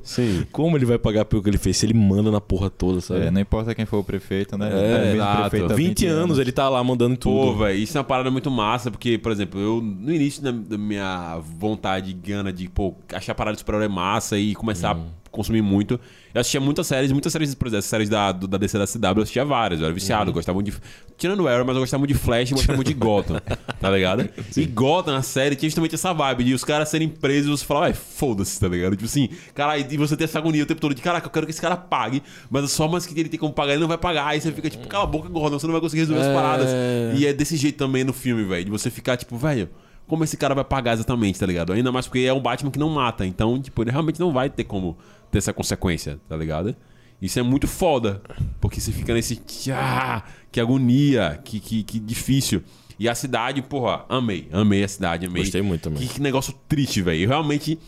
Sim. Como ele vai pagar pelo que ele fez se ele manda na porra toda, sabe? É, não importa quem for o prefeito, né? É, Tá exato. prefeito há 20, anos, ele tá lá mandando em Pô, tudo. velho, isso é uma parada muito massa, porque, por exemplo, eu, no início da, minha vontade, gana de, pô, achar a parada de super-herói massa e começar Uhum. a consumir muito, eu assistia muitas séries, muitas séries, por exemplo, as séries da, da DC da CW, eu assistia várias, eu era viciado, Uhum. eu gostava muito de... Tirando o Arrow, mas eu gostava muito de Flash e gostava muito de Gotham, tá ligado? E Gotham, na série, tinha justamente essa vibe de os caras serem presos e você falar, ué, foda-se, tá ligado? Tipo assim, cara, e você ter essa agonia o tempo todo de, caraca, eu quero que esse cara pague, mas as formas que ele tem como pagar, ele não vai pagar, aí você fica tipo, cala a boca, Gordon, você não vai conseguir resolver as É. paradas. E é desse jeito também no filme, velho. De você ficar, tipo, velho, como esse cara vai pagar exatamente, tá ligado? Ainda mais porque é um Batman que não mata. Então, tipo, ele realmente não vai ter como ter essa consequência, tá ligado? Isso é muito foda. Porque você fica nesse. Ah, que agonia, que, que, que difícil. E a cidade, porra, amei. Amei a cidade, amei. Gostei muito também. Que, que negócio triste, velho. Eu realmente.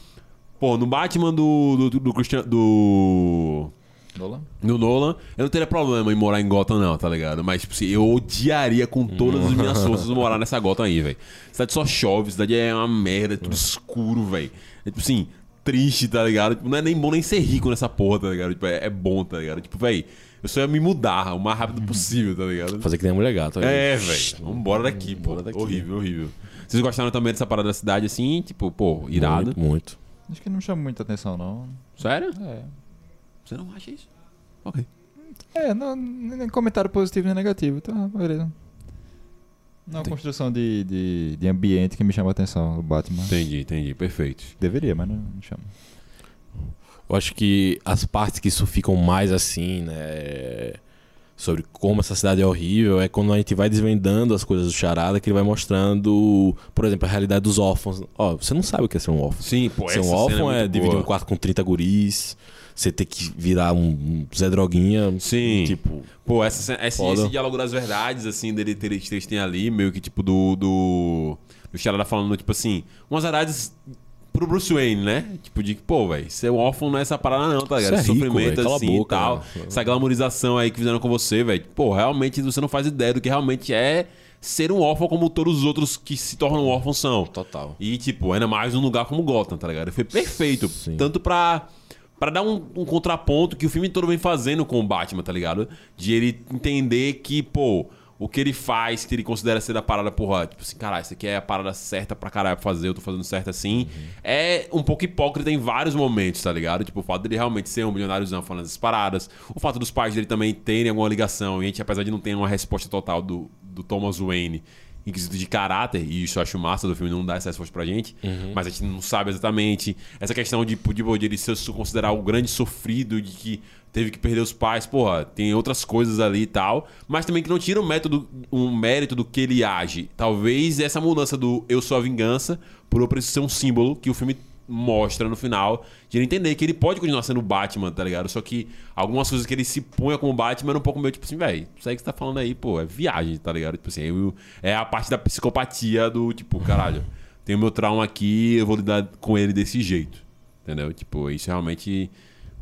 Pô, no Batman do. do, do, do Christian. Do. Nolan? No Nolan, eu não teria problema em morar em Gotham, não, tá ligado? Mas, tipo assim, eu odiaria com todas as minhas forças morar nessa Gotham aí, velho. Cidade só chove, cidade é uma merda, é tudo escuro, velho. É tipo assim, triste, tá ligado? Tipo, não é nem bom nem ser rico nessa porra, tá ligado? Tipo, é, é bom, tá ligado? Tipo, velho, eu só ia me mudar o mais rápido possível, tá ligado? Fazer que nem a mulher gata. É, velho. Vambora daqui, pô. Bora daqui. Horrível, horrível. Vocês gostaram também dessa parada da cidade assim? Tipo, pô, irado. Muito, muito. Acho que não chama muita atenção, não. Sério? É. Você não acha isso? Ok. É, não, nem comentário positivo nem negativo, então, beleza. Não é uma construção de, de, de ambiente que me chama a atenção, o Batman. Entendi, entendi. Perfeito. Deveria, mas não, não chama. Eu acho que as partes que isso ficam mais assim, né? Sobre como essa cidade é horrível, é quando a gente vai desvendando as coisas do charada, que ele vai mostrando, por exemplo, a realidade dos órfãos. Ó, você não sabe o que é ser um órfão. Sim, pô, ser essa um cena órfão é, muito dividir um quarto com 30 guris, você ter que virar um, Zé Droguinha. Sim. Tipo, Pô, essa, ce- esse, diálogo das verdades, assim, dele ter eles têm ali, meio que tipo do. do. do Charada falando, tipo assim, umas verdades pro Bruce Wayne, né? Tipo, de que, pô, velho, ser órfão não é essa parada, não, tá ligado? É Sofrimento assim e boca, tal. né? Essa glamorização aí que fizeram com você, velho. Pô, realmente você não faz ideia do que realmente é ser um órfão como todos os outros que se tornam órfãos são. total. E, tipo, ainda mais num lugar como Gotham, tá ligado? Foi perfeito. Sim. Tanto pra, pra dar um, um contraponto que o filme todo vem fazendo com o Batman, tá ligado? De ele entender que, pô, o que ele faz, que ele considera ser a parada, porra, tipo assim, caralho, isso aqui é a parada certa pra caralho pra fazer, eu tô fazendo certo assim. É um pouco hipócrita em vários momentos, tá ligado? Tipo, o fato dele realmente ser um milionáriozão falando essas paradas, o fato dos pais dele também terem alguma ligação, e a gente, apesar de não ter uma resposta total do, do Thomas Wayne em quesito de caráter, e isso eu acho massa do filme não dar essa resposta pra gente, mas a gente não sabe exatamente. Essa questão de, de, de ele se considerar o grande sofrido, de que teve que perder os pais, porra, tem outras coisas ali e tal, mas também que não tira um método, um mérito do que ele age. Talvez essa mudança do eu sou a vingança, por eu preciso ser um símbolo que o filme mostra no final, de ele entender que ele pode continuar sendo o Batman, tá ligado? Só que algumas coisas que ele se põe como Batman é um pouco meio tipo assim, velho, isso aí que você tá falando aí, pô, é viagem, tá ligado? Tipo assim, eu- é a parte da psicopatia do tipo, caralho, tenho meu trauma aqui, eu vou lidar com ele desse jeito, entendeu? Tipo, isso realmente.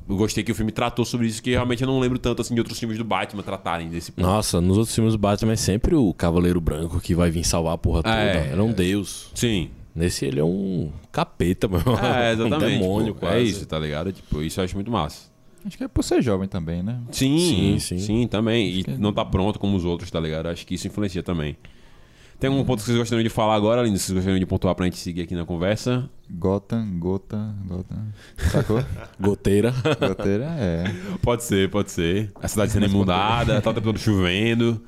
Eu gostei que o filme tratou sobre isso, que realmente eu não lembro tanto assim de outros filmes do Batman tratarem desse ponto. Nossa, nos outros filmes do Batman é sempre o Cavaleiro Branco que vai vir salvar a porra toda. É. Ele é um deus. Sim. Nesse ele é um capeta, meu. É, exatamente. um demônio tipo, quase. É isso, tá ligado? Tipo, isso eu acho muito massa. Acho que é por ser jovem também, né? Sim, Sim, sim, sim. também. E não tá pronto como os outros, tá ligado? Acho que isso influencia também. Tem algum ponto que vocês gostariam de falar agora, Lindo? Vocês gostariam de pontuar pra gente seguir aqui na conversa? Gotham, Gota, Gotham. Sacou? Goteira. Goteira é. Pode ser, pode ser. A cidade sendo inundada, tá todo chovendo.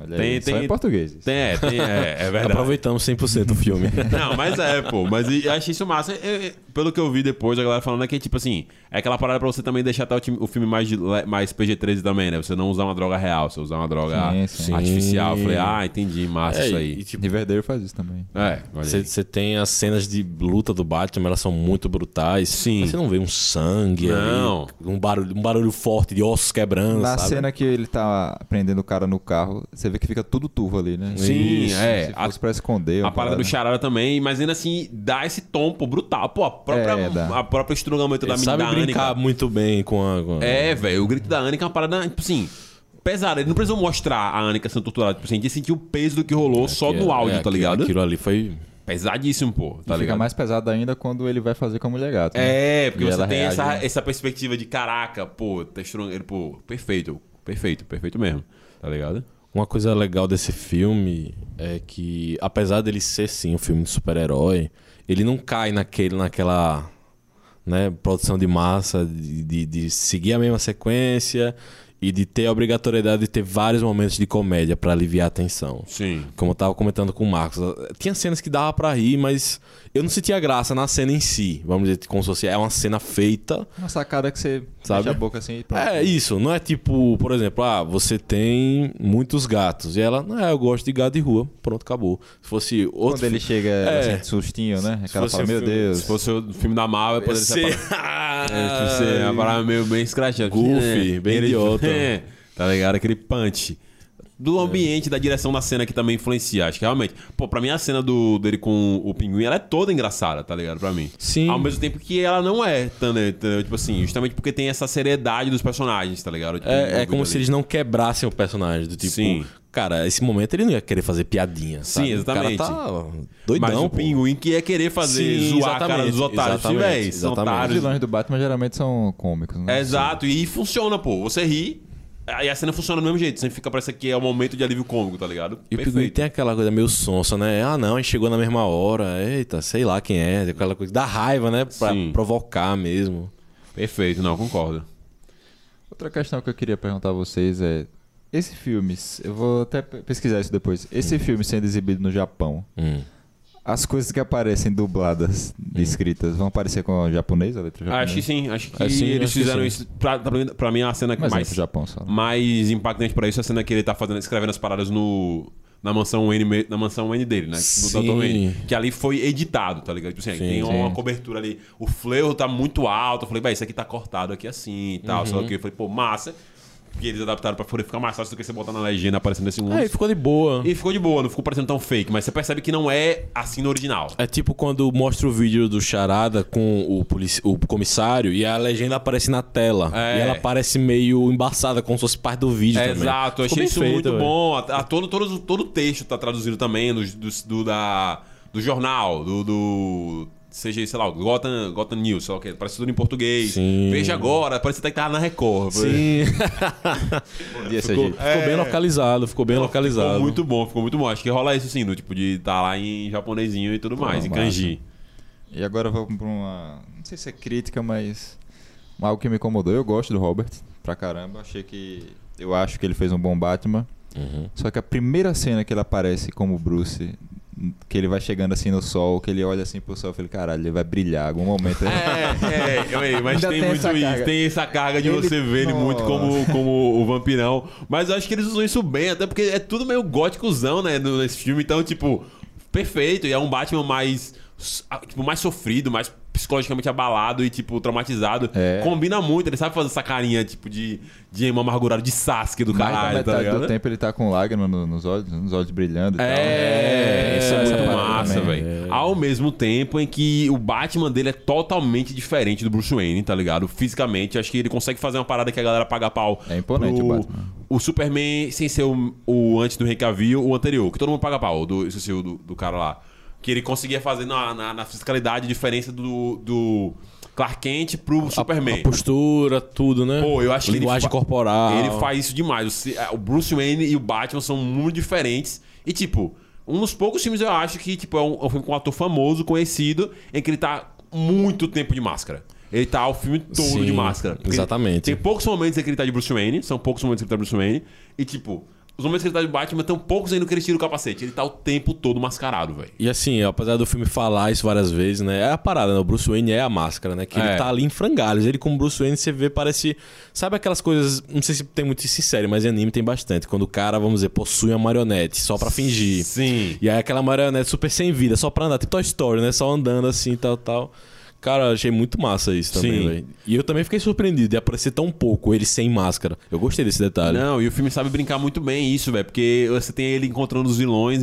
Olha Tem- aí, tem- só em português. Tem, é, tem, é, é verdade. Aproveitamos 100% o filme. Não, mas é, pô. Mas eu achei isso massa. Eu- eu- pelo que eu vi depois, a galera falando é que, tipo assim, é aquela parada pra você também deixar até o, time- o filme mais, de mais PG-13 também, né? Você não usar uma droga real, você usar uma droga Sim, sim. artificial. Eu falei, ah, entendi, massa É, isso e, aí. tipo, Riverdale faz isso também. É, aí. Você tem as cenas de luta do Batman, elas são muito brutais. Sim. Você não vê um sangue Não. ali, um barulho, um barulho forte de ossos quebrando, Na sabe? cena que ele tá prendendo o cara no carro, você vê que fica tudo turvo ali, né? Sim, Isso, é. Se A- fosse pra esconder. A parada do charada também, mas ainda assim, dá esse tom, pô, brutal. Pô, a própria, É, a própria estrugamento da menina sabe da brincar Annika. muito bem com a... com a- É, velho, o grito da Annika é uma parada, tipo assim, pesada. Ele não precisou mostrar a Annika sendo torturada. Tipo assim, a gente sentiu o peso do que rolou só no áudio, É, tá ligado? Aquilo ali foi... Pesadíssimo, pô, tá e fica ligado? mais pesado ainda quando ele vai fazer com a mulher gato. né? É, porque E você tem reage, essa, né? essa perspectiva de caraca, pô, tá estrong... ele, pô, perfeito, perfeito, perfeito mesmo, tá ligado? Uma coisa legal desse filme é que, apesar dele ser sim um filme de super-herói, ele não cai naquele, naquela né, produção de massa, de, de, de seguir a mesma sequência e de ter a obrigatoriedade de ter vários momentos de comédia pra aliviar a tensão. Sim. Como eu tava comentando com o Marcos, tinha cenas que dava pra rir, mas eu não sentia graça na cena em si. Vamos dizer, como se fosse é uma cena feita Uma sacada que você Sabe? fecha a boca assim e pronto. é isso, não é tipo, por exemplo, ah, você tem muitos gatos. E ela, não, é, eu gosto de gato de rua. Pronto, acabou. Se fosse outro. Quando ele chega, É. sente sustinho, né? Aquela fala, um meu filme- Deus. Se fosse o filme da Marvel, poderia ser... Você... É, tipo, você, uma parada meio bem escrachada. Goofy, bem idiota. É, tá ligado? Aquele punch. Do ambiente, da direção da cena que também influencia. Acho que realmente. Pô, pra mim a cena do, dele com o pinguim, ela é toda engraçada, tá ligado? Pra mim. Sim. Ao mesmo tempo que ela não é, tá, né? Tá, Tipo assim, justamente porque tem essa seriedade dos personagens, tá ligado? Tipo, É, é como ali. se eles não quebrassem o personagem. Do tipo, Sim. cara, esse momento ele não ia querer fazer piadinha. Sim, sabe? exatamente. O cara tá Mas doidão, o pô. pinguim que é querer fazer Sim, zoar a cara dos exatamente, otários. Sim, exatamente, véi, são exatamente. Os otários. vilões do Batman geralmente são cômicos, né? É, exato, e funciona, pô. Você ri, aí a cena funciona do mesmo jeito. Sempre fica parecendo que é o momento de alívio cômico, tá ligado? E o Pinguim tem aquela coisa meio sonsa, né? Ah, não, a gente chegou na mesma hora. Eita, sei lá quem é. Aquela coisa. Dá raiva, né? Pra Sim. provocar mesmo. Perfeito, não, concordo. Outra questão que eu queria perguntar a vocês é: esse filme, eu vou até pe- pesquisar isso depois. Esse filme sendo exibido no Japão, Hum. As coisas que aparecem dubladas, descritas, vão aparecer com o japonês, a letra japonesa? Acho que sim, acho que É, sim, eles acho que fizeram sim. isso. Pra, pra, pra mim, a cena que Mas é mais, pro Japão só. né? mais impactante pra isso é a cena que ele tá fazendo, escrevendo as paradas no. Na mansão me- na mansão Wayne dele, né? Do Sim. Dr. Wayne. Que ali foi editado, tá ligado? Tipo assim, Sim, tem uma sim. cobertura ali. O flare tá muito alto. Eu falei, vai, isso aqui tá cortado aqui assim e tal. Uhum. Lá o que. Eu falei, pô, massa. Porque eles adaptaram pra poder ficar mais fácil do que você botar na legenda aparecendo nesse mundo. Aí ficou de boa. E ficou de boa, não ficou parecendo tão fake, mas você percebe que não é assim no original. É tipo quando mostra o vídeo do Charada com o, polici- o comissário e a legenda aparece na tela. É. E ela parece meio embaçada, como se fosse parte do vídeo É, também. exato, eu achei isso feito, muito velho. bom. A, a- todo, todo, todo o texto tá traduzido também do, do, do- da, do jornal, do, do. Seja, sei lá, o Gotham, Gotham News, sei lá o que, parece tudo em português. Sim. Veja agora, parece até que tava na Record. Sim. Ficou ficou bem localizado, ficou bem localizado. Ficou muito bom, ficou muito bom. Acho que rola isso sim, do tipo de estar lá em japonesinho e tudo mais, em kanji. E agora vamos pra uma. Não sei se é crítica, mas. Algo que me incomodou. Eu gosto do Robert pra caramba. Achei que. Eu acho que ele fez um bom Batman. Uhum. Só que a primeira cena que ele aparece como Bruce, que ele vai chegando assim no sol, que ele olha assim pro sol, eu falei, caralho, ele vai brilhar algum momento. É, é, eu- mas tem, tem muito isso, carga. tem essa carga de Ele- você ver ele muito como, como o vampirão. Mas eu acho que eles usam isso bem, até porque é tudo meio góticozão, né, nesse filme. Então, tipo, perfeito. E é um Batman mais, tipo, mais sofrido, mais psicologicamente abalado e, tipo, traumatizado. É. Combina muito, ele sabe fazer essa carinha, tipo, de, de emo amargurado, de Sasuke do Mais da caralho, tá metade ligado? do tempo ele tá com lágrima no- nos olhos, nos olhos brilhando e tal. É, isso é essa muito massa, velho. Ao mesmo tempo em que o Batman dele é totalmente diferente do Bruce Wayne, tá ligado? Fisicamente, acho que ele consegue fazer uma parada que a galera paga pau. É imponente o Batman. O Superman, sem ser o, o antes do Henry Cavill, o anterior, que todo mundo paga pau, do, esqueci do, do cara lá. Que ele conseguia fazer na, na, na fiscalidade a diferença do, do Clark Kent pro Superman. A postura, tudo, né? Pô, eu acho que Linguagem ele fa- corporal. Ele faz isso demais. O Bruce Wayne e o Batman são muito diferentes. E, tipo, um dos poucos filmes eu acho que, tipo, é um, é um filme com um ator famoso, conhecido, em que ele tá muito tempo de máscara. Ele tá o filme todo Sim, de máscara. Exatamente. Tem poucos momentos em que ele tá de Bruce Wayne, são poucos momentos em que ele tá de Bruce Wayne. E, tipo, os momentos que ele tá de Batman tão poucos ainda que ele tira o capacete. Ele tá o tempo todo mascarado, velho. E assim, apesar do filme falar isso várias vezes, né? É a parada, né? O Bruce Wayne é a máscara, né? Que É. ele tá ali em frangalhos. Ele, como Bruce Wayne, você vê, parece. Sabe aquelas coisas. Não sei se tem muito isso em série, mas em anime tem bastante. Quando o cara, vamos dizer, possui uma marionete só pra fingir. Sim. E aí aquela marionete super sem vida, só pra andar, tipo Toy Story, né? Só andando assim, tal, tal. Cara, eu achei muito massa isso também, Sim. velho. E eu também fiquei surpreendido de aparecer tão pouco ele sem máscara. Eu gostei desse detalhe. Não, e o filme sabe brincar muito bem isso, velho. Porque você tem ele encontrando os vilões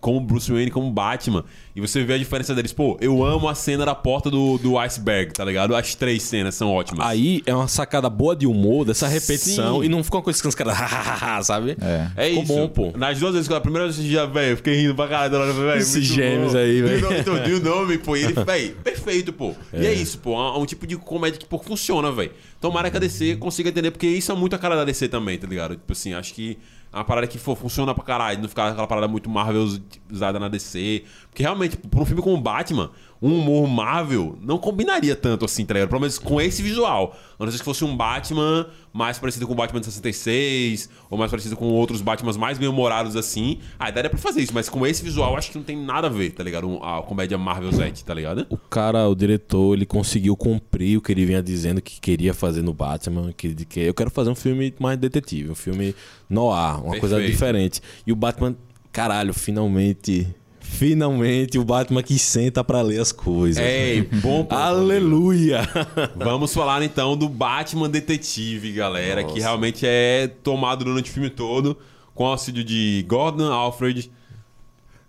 como Bruce Wayne, como Batman. E você vê a diferença deles. Pô, eu amo a cena da porta do, do iceberg, tá ligado? As três cenas são ótimas. Aí é uma sacada boa de humor, dessa repetição, Sim. e não fica uma coisa caras, sabe? É. É Ficou isso. bom, pô. Nas duas vezes, que a primeira vez já, velho, eu fiquei rindo pra caralho. Esses gêmeos bom. aí, velho. Então, do nome, pô. E ele, velho, perfeito, pô. E é isso, pô. É um tipo de comédia que, pô, funciona, velho. Tomara que a DC consiga entender, porque isso é muito a cara da DC também, tá ligado? Tipo assim, acho que é uma parada que, pô, funciona pra caralho. Não ficar aquela parada muito Marvel usada na DC. Porque realmente, pra um filme como Batman, um humor Marvel não combinaria tanto assim, tá ligado? Pelo menos com esse visual. A não ser que fosse um Batman mais parecido com o Batman de 66, ou mais parecido com outros Batmans mais bem-humorados assim. A ideia é pra fazer isso, mas com esse visual acho que não tem nada a ver, tá ligado? Um- A comédia Marvel Z, tá ligado? O cara, o diretor, ele conseguiu cumprir o que ele vinha dizendo que queria fazer no Batman, que, que eu quero fazer um filme mais detetive, um filme noir, uma coisa Perfeito. diferente. E o Batman, caralho, finalmente Finalmente o Batman que senta pra ler as coisas. É, bom Aleluia! Vamos falar então do Batman Detetive, galera, que realmente é tomado durante o filme todo, com auxílio de Gordon, Alfred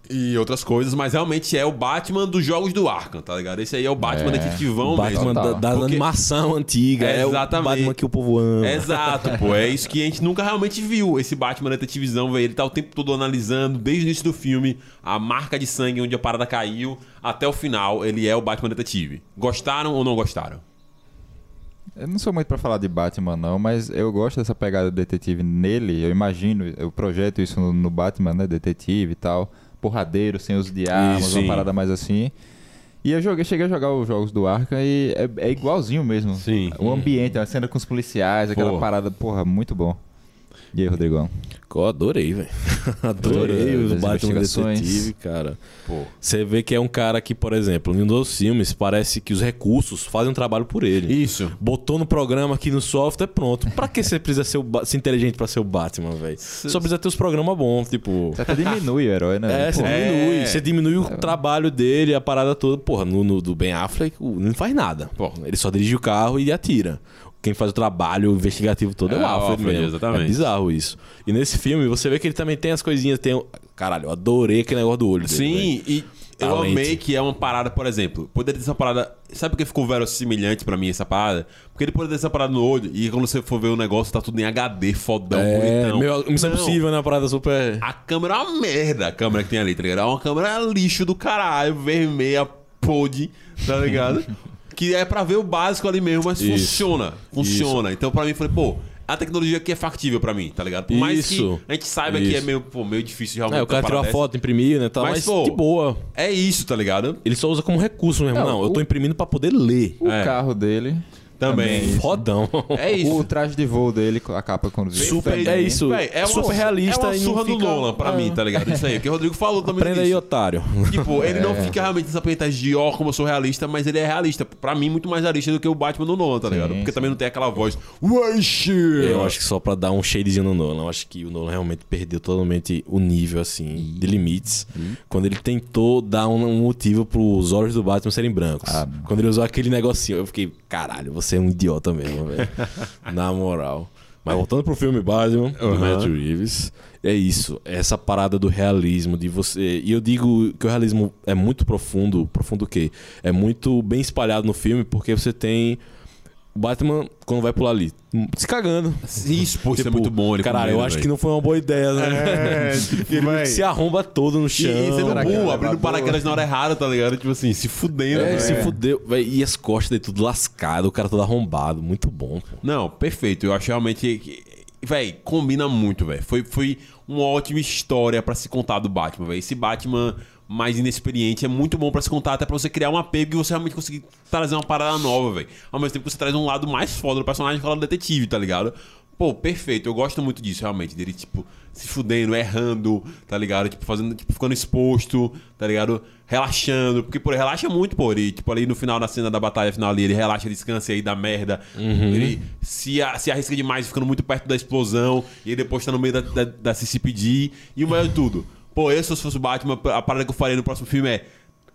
e outras coisas, mas realmente é o Batman dos jogos do Arkham, tá ligado? Esse aí é o Batman É, Detetivão O Batman mesmo. da, Total. da Porque- animação antiga. É, É, o exatamente. Batman que o povo ama. Exato, pô. É isso que a gente nunca realmente viu. Esse Batman Detetivizão, velho. Ele tá o tempo todo analisando, desde o início do filme, a marca de sangue onde a parada caiu, até o final, ele é o Batman Detetive. Gostaram ou não gostaram? Eu não sou muito pra falar de Batman, não, mas eu gosto dessa pegada do detetive nele. Eu imagino, eu projeto isso no, no Batman, né? Detetive e tal. Porradeiro, sem uso de armas, sim. uma parada mais assim. E eu joguei, cheguei a jogar os jogos do Arkham e é, é igualzinho mesmo. Sim. O ambiente, a cena com os policiais, aquela Pô. parada, porra, muito bom. E aí, Rodrigão? Eu adorei, velho. Adorei o Batman. Detetive, cara. Pô. Você vê que é um cara que, por exemplo, em um dos filmes, parece que os recursos fazem um trabalho por ele. Isso. Botou no programa aqui no software, pronto. Pra que você precisa ser, o ser inteligente pra ser o Batman, velho? Só precisa ter os programas bons, tipo. Você até diminui o herói, né? É, você diminui. É. Você diminui o trabalho dele, a parada toda. Porra, no, no do Ben Affleck, o- não faz nada. Porra, ele só dirige o carro e atira. Quem faz o trabalho investigativo todo é, É, o Alfred, Alfred, mesmo. exatamente. É bizarro isso. E nesse filme, você vê que ele também tem as coisinhas. Tem... o- Caralho, eu adorei aquele negócio do olho dele. Sim, e eu amei que é uma parada, por exemplo, poderia ter essa parada. Sabe por que ficou verossimilhante pra mim essa parada? Porque ele poderia ter essa parada no olho e quando você for ver o negócio, tá tudo em HD, fodão, É, bonitão. meu, Missão Não. Impossível, né? Uma parada super... A câmera é uma merda, a câmera que tem ali, tá ligado? É uma câmera lixo do caralho, vermelha, pod, tá ligado? que é pra ver o básico ali mesmo, mas Isso. funciona. Funciona. Então pra mim foi, pô, a tecnologia aqui é factível pra mim, tá ligado? Por mais Isso. que a gente saiba que é Isso. meio, pô, meio difícil realmente. É, o cara tirou a foto, imprimiu, né? Tal, Mas, mas, pô, de boa. É isso, tá ligado? Ele só usa como recurso mesmo. Não, Não, eu tô o- imprimindo pra poder ler. O É. carro dele. Também. Fodão. É isso. O traje de voo dele, a capa com os Super- também. é isso. Véi, é uma, super realista É uma não surra do fica- Nolan pra É. mim, tá ligado? Isso aí, que o Rodrigo falou também. Aprenda aí, otário. Tipo, ele não É. fica realmente nessa pentagem de ó, como eu sou realista, mas ele é realista. Pra mim, muito mais realista do que o Batman do Nolan, tá ligado? Porque sim. também não tem aquela voz. Eu acho que só pra dar um shadezinho no Nolan. Eu acho que o Nolan realmente perdeu totalmente o nível, assim, de limites. Quando ele tentou dar um, motivo pros olhos do Batman serem brancos. Ah, não. Quando ele usou aquele negocinho, eu fiquei, caralho, você é um idiota mesmo, velho. Na moral. Mas voltando pro filme Batman, do Uhum. Matt Reeves, é isso. É essa parada do realismo, de você. E eu digo que o realismo é muito profundo. Profundo o quê? É muito bem espalhado no filme, porque você tem. O Batman, quando vai pular ali, se cagando. Isso, pô, isso é Tipo, muito bom. Ele Caralho, eu medo, acho que não foi uma boa ideia, né? É, tipo, ele se arromba todo no E, chão. e sendo burro, é abrindo paraquedas na hora errada, tá ligado? Tipo assim, se fudendo. É, né? se fudeu. véi, e as costas dele tudo lascado, o cara todo arrombado. Muito bom, pô. Não, perfeito. Eu acho realmente que. Véi, combina muito, velho. Foi, foi uma ótima história pra se contar do Batman, velho. Esse Batman mais inexperiente é muito bom pra se contar, até pra você criar um apego e você realmente conseguir trazer uma parada nova, velho. Ao mesmo tempo que você traz um lado mais foda do personagem que é o detetive, tá ligado? Pô, perfeito. Eu gosto muito disso, realmente. Dele, tipo, se fudendo, errando, tá ligado? Tipo, fazendo, tipo, ficando exposto, tá ligado? Relaxando. Porque, pô, ele relaxa muito, pô. Ele, tipo, ali no final da cena da batalha final ali, ele relaxa, descansa aí dá merda. Ele se, se arrisca demais, ficando muito perto da explosão. E depois tá no meio da, da, da CCPD. E o melhor de tudo. Pô, eu, se eu fosse o Batman, a parada que eu faria no próximo filme é.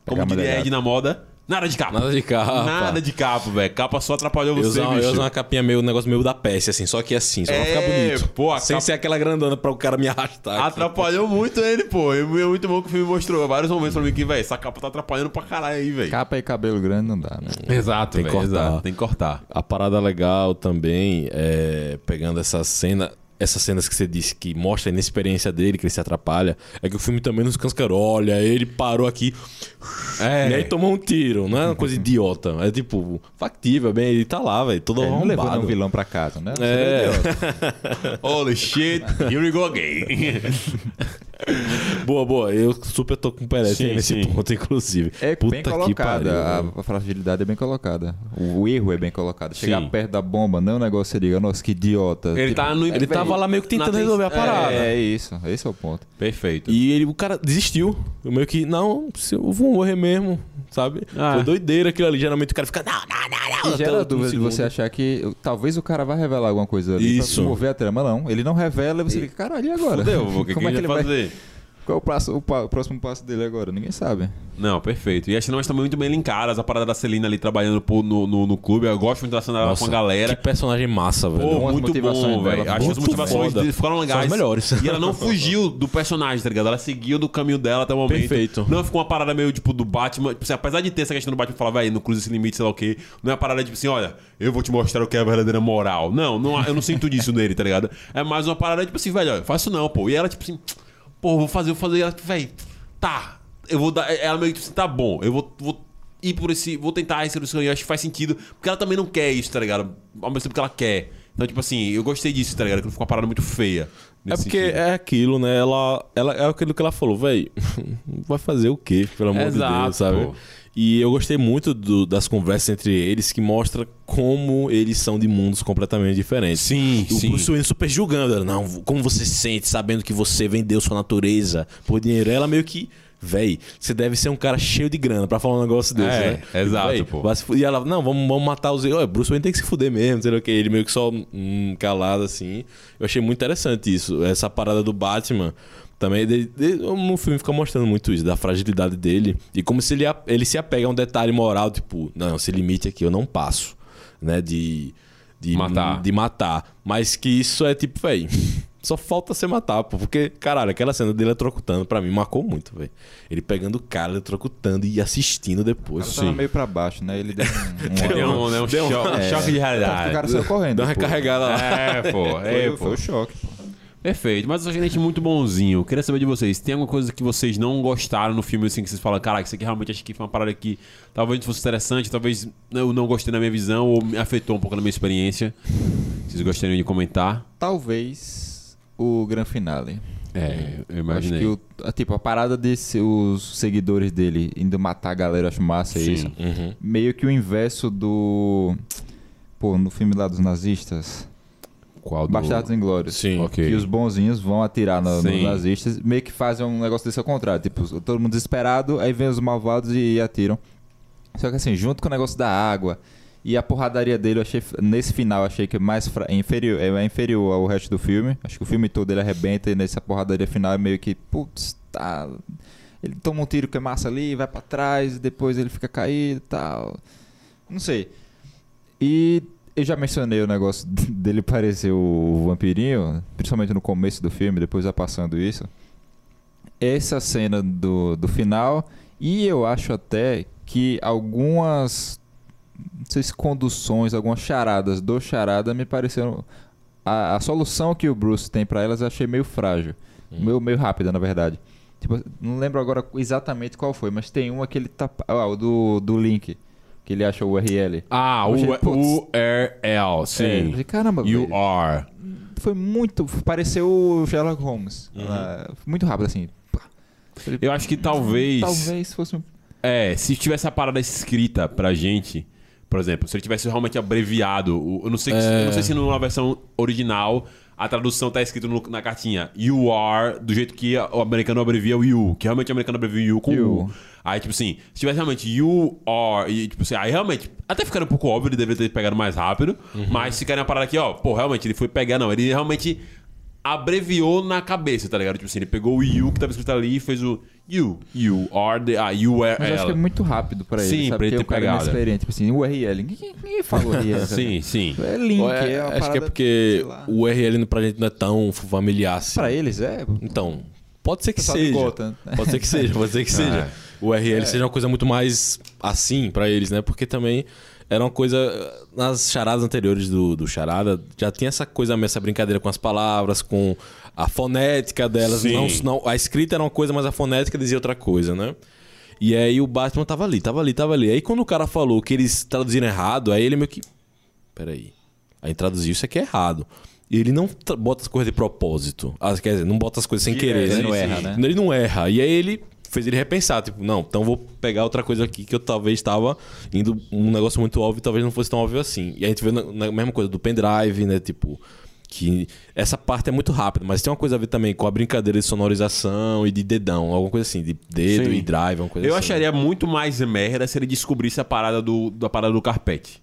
Como diria mulherada. Ed na moda, nada de capa. Nada de capa. Nada de capa, velho. Capa só atrapalhou Eu você, bicho. eu uso uma capinha meio, um negócio meio da peste, assim, só que assim, só pra É, ficar bonito. pô, a Sem capa- ser aquela grandona pra o cara me arrastar. aqui. Atrapalhou muito ele, pô. E é muito bom que o filme mostrou vários momentos pra mim que, velho, essa capa tá atrapalhando pra caralho aí, velho. Capa e cabelo grande não dá, né? Exato, Tem que velho, cortar. exato. Tem que cortar. A parada legal também é pegando essa cena. Essas cenas que você disse que mostra a inexperiência dele, que ele se atrapalha, é que o filme também nos canscarolha. Ele parou aqui É. e aí tomou um tiro. Não é uma coisa idiota. É tipo, factível, bem, ele tá lá, velho, todo não levou nenhum vilão pra casa, né? É. Holy shit, here we go again. Boa, boa. Eu super tô com Sim, nesse sim. ponto, inclusive. É Puta bem que colocada, pariu. a, a fragilidade é bem colocada. O, erro é bem colocado. Chegar Sim. perto da bomba, não é um negócio que você diga, nossa, que idiota. Ele Tipo, tá no. Ele tava lá meio que tentando na- resolver a parada. É, é isso, esse é o ponto. Perfeito. E ele, o cara desistiu. Eu meio que, não, se eu vou morrer mesmo, sabe? Ah. Foi doideira aquilo ali. Geralmente o cara fica, não, não, não, não. E gera dúvida de você achar que talvez o cara vai revelar alguma coisa ali Isso. pra mover a trama. Não, ele não revela e você fica, caralho, e agora? Fudeu, o que, que Como é que ele vai vai... Qual é o, passo- o pa- o próximo passo dele agora? Ninguém sabe. Não, perfeito. E as cenas também muito bem linkadas. A parada da Celina ali trabalhando pô, no, no, no clube. Eu gosto muito da cena com a galera. Que personagem massa, velho. Pô, muito motivações bom, velho. Acho que as motivações foda. dele ficaram legais. São as melhores. E ela não fugiu do personagem, tá ligado? Ela seguiu do caminho dela até o momento. Perfeito. Não ficou uma parada meio, tipo, do Batman. Tipo assim, apesar de ter essa questão do Batman falar, velho, não cruza esse limite, sei lá o quê. Não é uma parada, tipo assim, olha, eu vou te mostrar o que é a verdadeira moral. Não, não eu não sinto disso nele, tá ligado? É mais uma parada, tipo assim, velho, olha, faço não, pô. E ela, tipo assim, pô, vou fazer, vou fazer. E ela, velho, tá. Eu vou dar. Ela meio que, assim, tá bom. Eu vou. vou ir por esse. Vou tentar esse aí, acho que faz sentido. Porque ela também não quer isso, tá ligado? Ao mesmo tempo que ela quer. Então, tipo assim, eu gostei disso, tá ligado? Que não ficou uma parada muito feia. É porque sentido. é aquilo, né? Ela, ela é aquilo que ela falou, velho. Vai fazer o quê, pelo amor de Exato, Deus, sabe? pô. E eu gostei muito do- das conversas entre eles que mostra como eles são de mundos completamente diferentes. Sim, o sim. Bruce Wayne super julgando ela. Não, como você se sente sabendo que você vendeu sua natureza por dinheiro? Ela meio que. Véi, você deve ser um cara cheio de grana pra falar um negócio desse, É, né? exato, Véi, pô. E ela, não, vamos, vamos matar os. Olha, Bruce Wayne tem que se fuder mesmo, sei lá o que. Ele meio que só hum, calado assim. Eu achei muito interessante isso. Essa parada do Batman. Também de- de- no filme fica mostrando muito isso, da fragilidade dele. E como se ele, ele se apega a um detalhe moral, tipo, não, esse limite aqui eu não passo. Né? De. De Matar. De matar. Mas que isso é tipo, véi. Só falta você matar, pô. Porque, caralho, aquela cena dele eletrocutando, pra mim, marcou muito, velho. Ele pegando o cara, eletrocutando e assistindo depois. O cara tava meio pra baixo, né? Ele deu um, um, Deu um, né, um Deu um- cho- um É. choque de que realidade. o cara saiu correndo. Dá uma pô. carregada lá. É, pô. Foi, É, foi pô. o choque. pô. Perfeito. Mas eu achei a gente muito bonzinho. Queria saber de vocês. Tem alguma coisa que vocês não gostaram no filme, assim, que vocês falam, caraca, isso aqui realmente acho que foi uma parada que talvez fosse interessante, talvez eu não gostei na minha visão ou me afetou um pouco na minha experiência. Vocês gostariam de comentar? Talvez o gran finale. É, eu Eu Acho imaginei. que o, a- tipo, a parada desse, os seguidores dele indo matar a galera, eu acho massa Sim. isso. Uhum. Meio que o inverso do. Pô, no filme lá dos nazistas. Qual do... Bastardos Inglórios. Sim. Ok. Que os bonzinhos vão atirar no- nos nazistas, meio que fazem um negócio desse ao contrário. Tipo, todo mundo desesperado, aí vem os malvados e atiram. Só que assim, junto com o negócio da água e a porradaria dele, eu achei, nesse final, achei que é mais fra- é inferior, é inferior ao resto do filme. Acho que o filme todo ele arrebenta e nessa porradaria final é meio que, putz, tá. Ele toma um tiro que é massa ali, vai pra trás, e depois ele fica caído e tal. Não sei. E eu já mencionei o negócio dele parecer o vampirinho, principalmente no começo do filme, depois vai passando isso. Essa cena do, do final, e eu acho até que algumas, não sei se conduções, algumas charadas do charada me pareceram. A, a solução que o Bruce tem pra elas eu achei meio frágil. Meio, meio rápida, na verdade. Tipo, não lembro agora exatamente qual foi, mas tem uma que ele tá. Ah, o do, do Link. Que ele acha o URL. Ah, o. URL, É, eu sim. falei, caramba, You are. foi muito. Pareceu o Sherlock Holmes. Uhum. Ah, muito rápido assim. Falei, Eu acho que talvez. Talvez fosse um. É, se tivesse a parada escrita pra gente, por exemplo, se ele tivesse realmente abreviado, eu não sei, que- eu não sei se numa versão original a tradução tá escrito no- na cartinha you are, do jeito que o americano abrevia o you, que realmente o americano abrevia o you com You. U. Aí, tipo assim, se tivesse realmente you are, e tipo assim, aí realmente, até ficaria um pouco óbvio, ele deveria ter pegado mais rápido, mas ficaria uma parada aqui, ó, pô, realmente, ele foi pegar, não, ele realmente abreviou na cabeça, tá ligado? Tipo assim, ele pegou o you que tava escrito ali e fez o you, you are the, ah, you are Mas eu acho que é ela. muito rápido pra ele. Sim, sabe? pra ele Porque ter o cara pegado. é inexperiente. Tipo assim, URL. Ninguém, ninguém falou URL. Sim, sim. É link, Ou é, é- uma acho que é parada, porque lá. o URL pra gente não é tão familiar assim. Pra eles é. Então, pode ser que Pessoal de seja. Gotham. Pode ser que seja, pode ser que seja. O URL seja uma coisa muito mais assim pra eles, né? Porque também era uma coisa. Nas charadas anteriores do, do Charada, já tinha essa coisa, essa brincadeira com as palavras, com a fonética delas. Sim. Não, não, a escrita era uma coisa, mas a fonética dizia outra coisa, né? E aí o Batman tava ali, tava ali, tava ali. Aí quando o cara falou que eles traduziram errado, aí ele meio que. Peraí. Aí traduziu isso aqui é errado. E ele não bota as coisas de propósito. Ah, quer dizer, não bota as coisas sem Que querer. é, né? ele não erra, né? Ele não erra. E aí ele fez ele repensar, tipo, não, então vou pegar outra coisa aqui que eu talvez estava indo um negócio muito óbvio, talvez não fosse tão óbvio assim. E a gente vê na, na mesma coisa do pendrive, né, tipo, que essa parte é muito rápida, mas tem uma coisa a ver também com a brincadeira de sonorização e de dedão, alguma coisa assim, de dedo Sim. e drive, uma coisa Eu assim. acharia muito mais merda se ele descobrisse a parada do, da parada do carpete.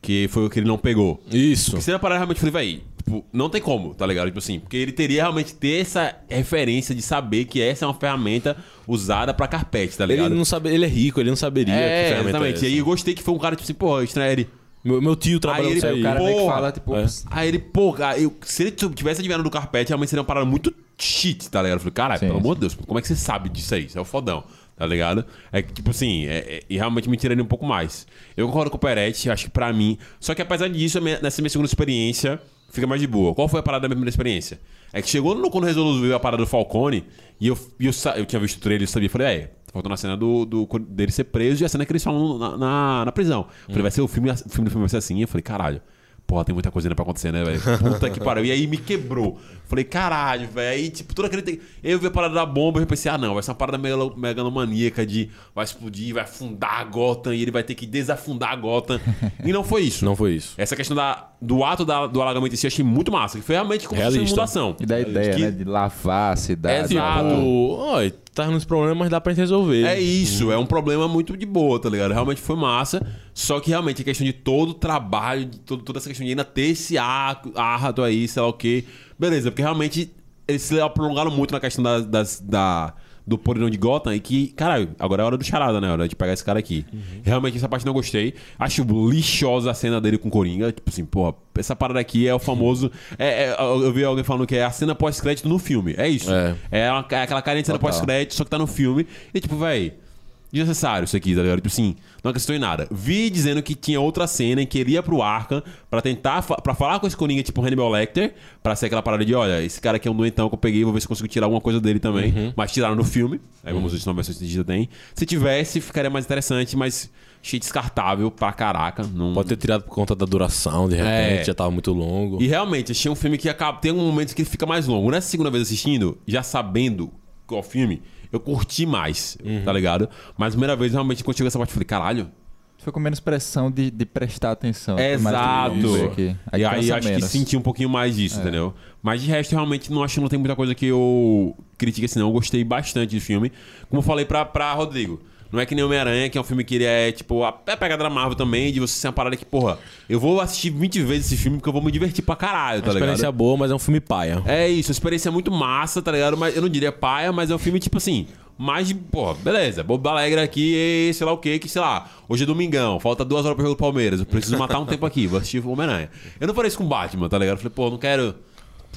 Que foi o que ele não pegou. Isso. Porque se ele parar realmente, eu falei, véi, tipo, não tem como, tá ligado? Tipo assim, porque ele teria realmente ter essa referência de saber que essa é uma ferramenta usada pra carpete, tá ligado? Ele não sabe, ele é rico, ele não saberia que é, ferramenta exatamente. é essa. e aí eu gostei que foi um cara, tipo assim, pô, estranho ele. Meu, meu tio trabalhou ele- aí. O cara que Porra. fala, tipo, É. "Pss, Aí ele, pô, eu, se ele tivesse adivinhado do carpete, realmente seria uma parada muito shit, tá ligado? Eu falei, caralho, pelo sim. amor de Deus, como é que você sabe disso aí? Isso é o fodão, tá ligado? É que, tipo assim, é- é- e realmente me tiraria um pouco mais. Eu concordo com o Peretti, acho que pra mim. Só que apesar disso, minha- nessa minha segunda experiência, fica mais de boa. Qual foi a parada da minha primeira experiência? É que chegou no, quando resolveu a parada do Falcone, e eu, eu, eu tinha visto o trailer e sabia, falei, é, tá faltando a cena do, do, dele ser preso e a cena que eles falam na, na, na prisão. Falei, vai ser o filme, o filme do filme vai ser assim. Eu falei, caralho. Porra, tem muita coisa ainda pra acontecer, né, velho? Puta que pariu. E aí me quebrou. Falei, caralho, velho. Aí, tipo, toda aquele. te- Eu vi a parada da bomba e eu pensei, ah, não, vai ser uma parada megalo- megalomaníaca de vai explodir, vai afundar a Gotham e ele vai ter que desafundar a Gotham. e não foi isso. Não foi isso. Essa questão da, do ato da- do alagamento em si eu achei muito massa. Que foi realmente como se fosse inundação. E da ideia, Que- né? De lavar a cidade. Exato. Oi, tá nos problemas, mas dá pra gente resolver. É isso, é um problema muito de boa, tá ligado? Realmente foi massa. Só que realmente a questão de todo o trabalho, de todo, toda essa questão de ainda ter esse ar- árduo aí, sei lá o quê. Beleza, porque realmente eles se prolongaram muito na questão das, das- da, do podridão de Gotham e que, caralho, agora é hora do charada, né? Hora de pegar esse cara aqui. Realmente essa parte não gostei. Acho lixosa a cena dele com o Coringa. Tipo assim, porra, essa parada aqui é o famoso. é- é- eu vi alguém falando que é a cena pós-crédito no filme. É isso. É. É, uma- é aquela carinha de cena pós-crédito, só que tá no filme. E tipo, véi. Desnecessário isso aqui, tá ligado? Tipo assim, não acrescentou em nada. Vi dizendo que tinha outra cena em que ele ia pro Arkham pra tentar, fa- pra falar com esse Coringa, tipo Hannibal Lecter, pra ser aquela parada de, olha, esse cara aqui é um doentão que eu peguei, vou ver se consigo tirar alguma coisa dele também. Uhum. Mas tiraram no filme. Aí vamos ver se na versão estendida tem. Se tivesse, ficaria mais interessante, mas achei descartável pra caraca. Não... Pode ter tirado por conta da duração, de repente, É. já tava muito longo. E realmente, achei um filme que acaba, tem um momento que ele fica mais longo. Nessa segunda vez assistindo, já sabendo qual filme, eu curti mais, Uhum. tá ligado? Mas a primeira vez, realmente, quando chegou essa parte, eu falei, caralho. Foi com menos pressão de, de prestar atenção. Exato. aqui. e aí acho menos. É. que senti um pouquinho mais disso, entendeu? Mas de resto, realmente, não acho que não tem muita coisa que eu critique assim, não. Eu gostei bastante do filme. Como eu falei pra, pra Rodrigo. Não é que nem Homem-Aranha, que é um filme que ele é, tipo, a é a pegada da Marvel também, de você ser uma parada que, porra, eu vou assistir 20 vezes esse filme porque eu vou me divertir pra caralho, tá Uma ligado? experiência boa, mas é um filme paia. É isso, a experiência é muito massa, tá ligado? Mas eu não diria paia, mas é um filme tipo assim, mais de, pô, beleza, Bobo Alegre aqui, e sei lá o que, que sei lá, hoje é domingão, falta duas horas pro jogo do Palmeiras, eu preciso matar um tempo aqui, vou assistir o Homem-Aranha. Eu não falei isso com o Batman, tá ligado? Eu falei, pô, não quero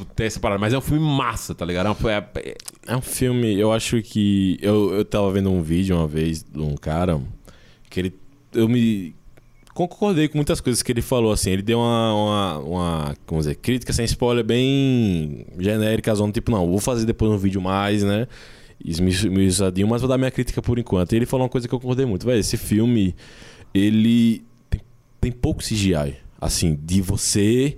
ter essa parada, mas é um filme massa, tá ligado? É um- é- é- um filme, eu acho que. Eu, eu tava vendo um vídeo uma vez de um cara que ele. Eu me. Concordei com muitas coisas que ele falou, assim. Ele deu uma. uma, uma como dizer, crítica sem spoiler bem genérica, zona, tipo, não, vou fazer depois um vídeo mais, né? Esmiuçadinho, mas vou dar minha crítica por enquanto. E ele falou uma coisa que eu concordei muito, velho. Esse filme, ele tem, tem pouco CGI. Assim, de você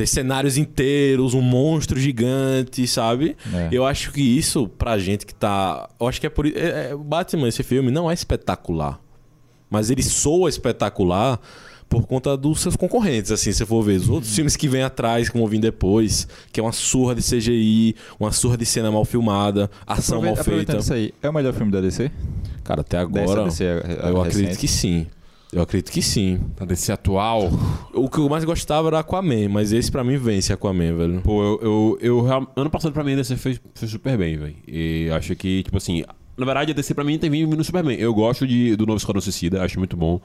ter cenários inteiros, um monstro gigante, sabe? É. Eu acho que isso, pra gente que tá. Eu acho que é por isso. É, é, o Batman, esse filme, não é espetacular. Mas ele soa espetacular por conta dos seus concorrentes, assim, se for ver. Os outros filmes que vêm atrás, que vão vir depois, que é uma surra de CGI, uma surra de cena mal filmada, ação mal feita. isso aí, é o melhor filme da DC? Cara, até agora. DC, a- a eu recente? acredito que sim. Eu acredito que sim. tá desse atual. O que eu mais gostava era Aquaman, mas esse pra mim vence Aquaman, velho. Pô, eu, eu, eu ano passado pra mim a DC fez, fez super bem, velho. E acho que, tipo assim, na verdade a DC pra mim tem vindo super bem. Eu gosto de, do novo Esquadrão Suicida, acho muito bom.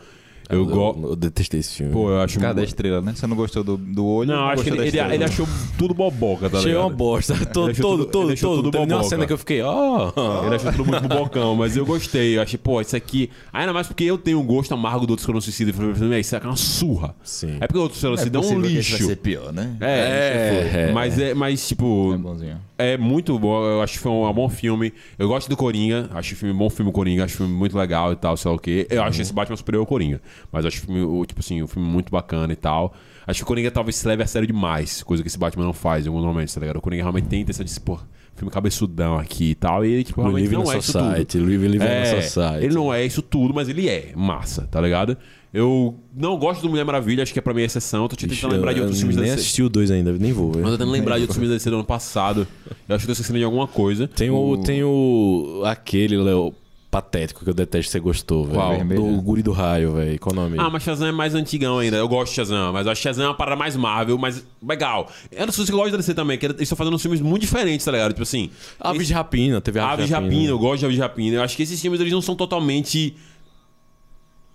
Eu, gosto. eu detestei esse filme. Pô, eu acho Cada muito. estrela, né? Você não gostou do, do olho? Não, acho que ele, da ele, estrela. ele achou tudo boboca, tá Achei ligado? uma bosta. Todo, todo, todo, ele achou todo. tudo Teve boboca. cena que eu fiquei, ó. Ele achou tudo muito bobocão, mas eu gostei. Eu achei, pô, isso aqui. Ainda mais porque eu tenho um gosto amargo do outro Esquadrão Suicida. Eu falei, isso aqui é uma surra. Sim. É porque o outro Esquadrão Não é Suicida é um lixo. vai ser pior, né? É, É, é. mas é, mas tipo, É bonzinho. é muito bom. Eu acho que foi um, bom filme. Eu gosto do Coringa. Acho o filme um bom filme Coringa. Acho o filme muito legal e tal, sei lá o quê. Eu acho esse Batman superior ao Coringa. Mas acho o filme, o, tipo assim, o filme muito bacana e tal. Acho que o Coringa talvez se leve a sério demais, coisa que esse Batman não faz em alguns momentos, tá ligado? O Coringa realmente tem intenção de se, pô, filme cabeçudão aqui e tal. E ele, tipo, realmente live não in é a isso society. tudo. Live a É, society. ele não é isso tudo, mas ele é massa, tá ligado? Eu não gosto do Mulher Maravilha, acho que é pra mim a exceção. Tô tentando Ixi, lembrar de eu outros filmes da Nem DC. assisti o dois ainda, nem vou. Mas eu velho. tô tentando lembrar de outros filmes da DC do ano passado. Eu acho que tô esquecendo de alguma coisa. Tem o, tem o. aquele, Léo. Patético que eu detesto você gostou, velho. Do Guri do Raio, velho. Qual o nome? Ah, mas Shazam é mais antigão ainda. Eu gosto de Shazam, mas eu acho que Shazam é uma parada mais Marvel, mas legal. Eu não sei se você gosta da DC também, que eles estão fazendo uns filmes muito diferentes, tá ligado? Tipo assim. Aves de Rapina, teve Aves de Rapina, eu gosto de Aves de Rapina. Eu acho que esses filmes eles não são totalmente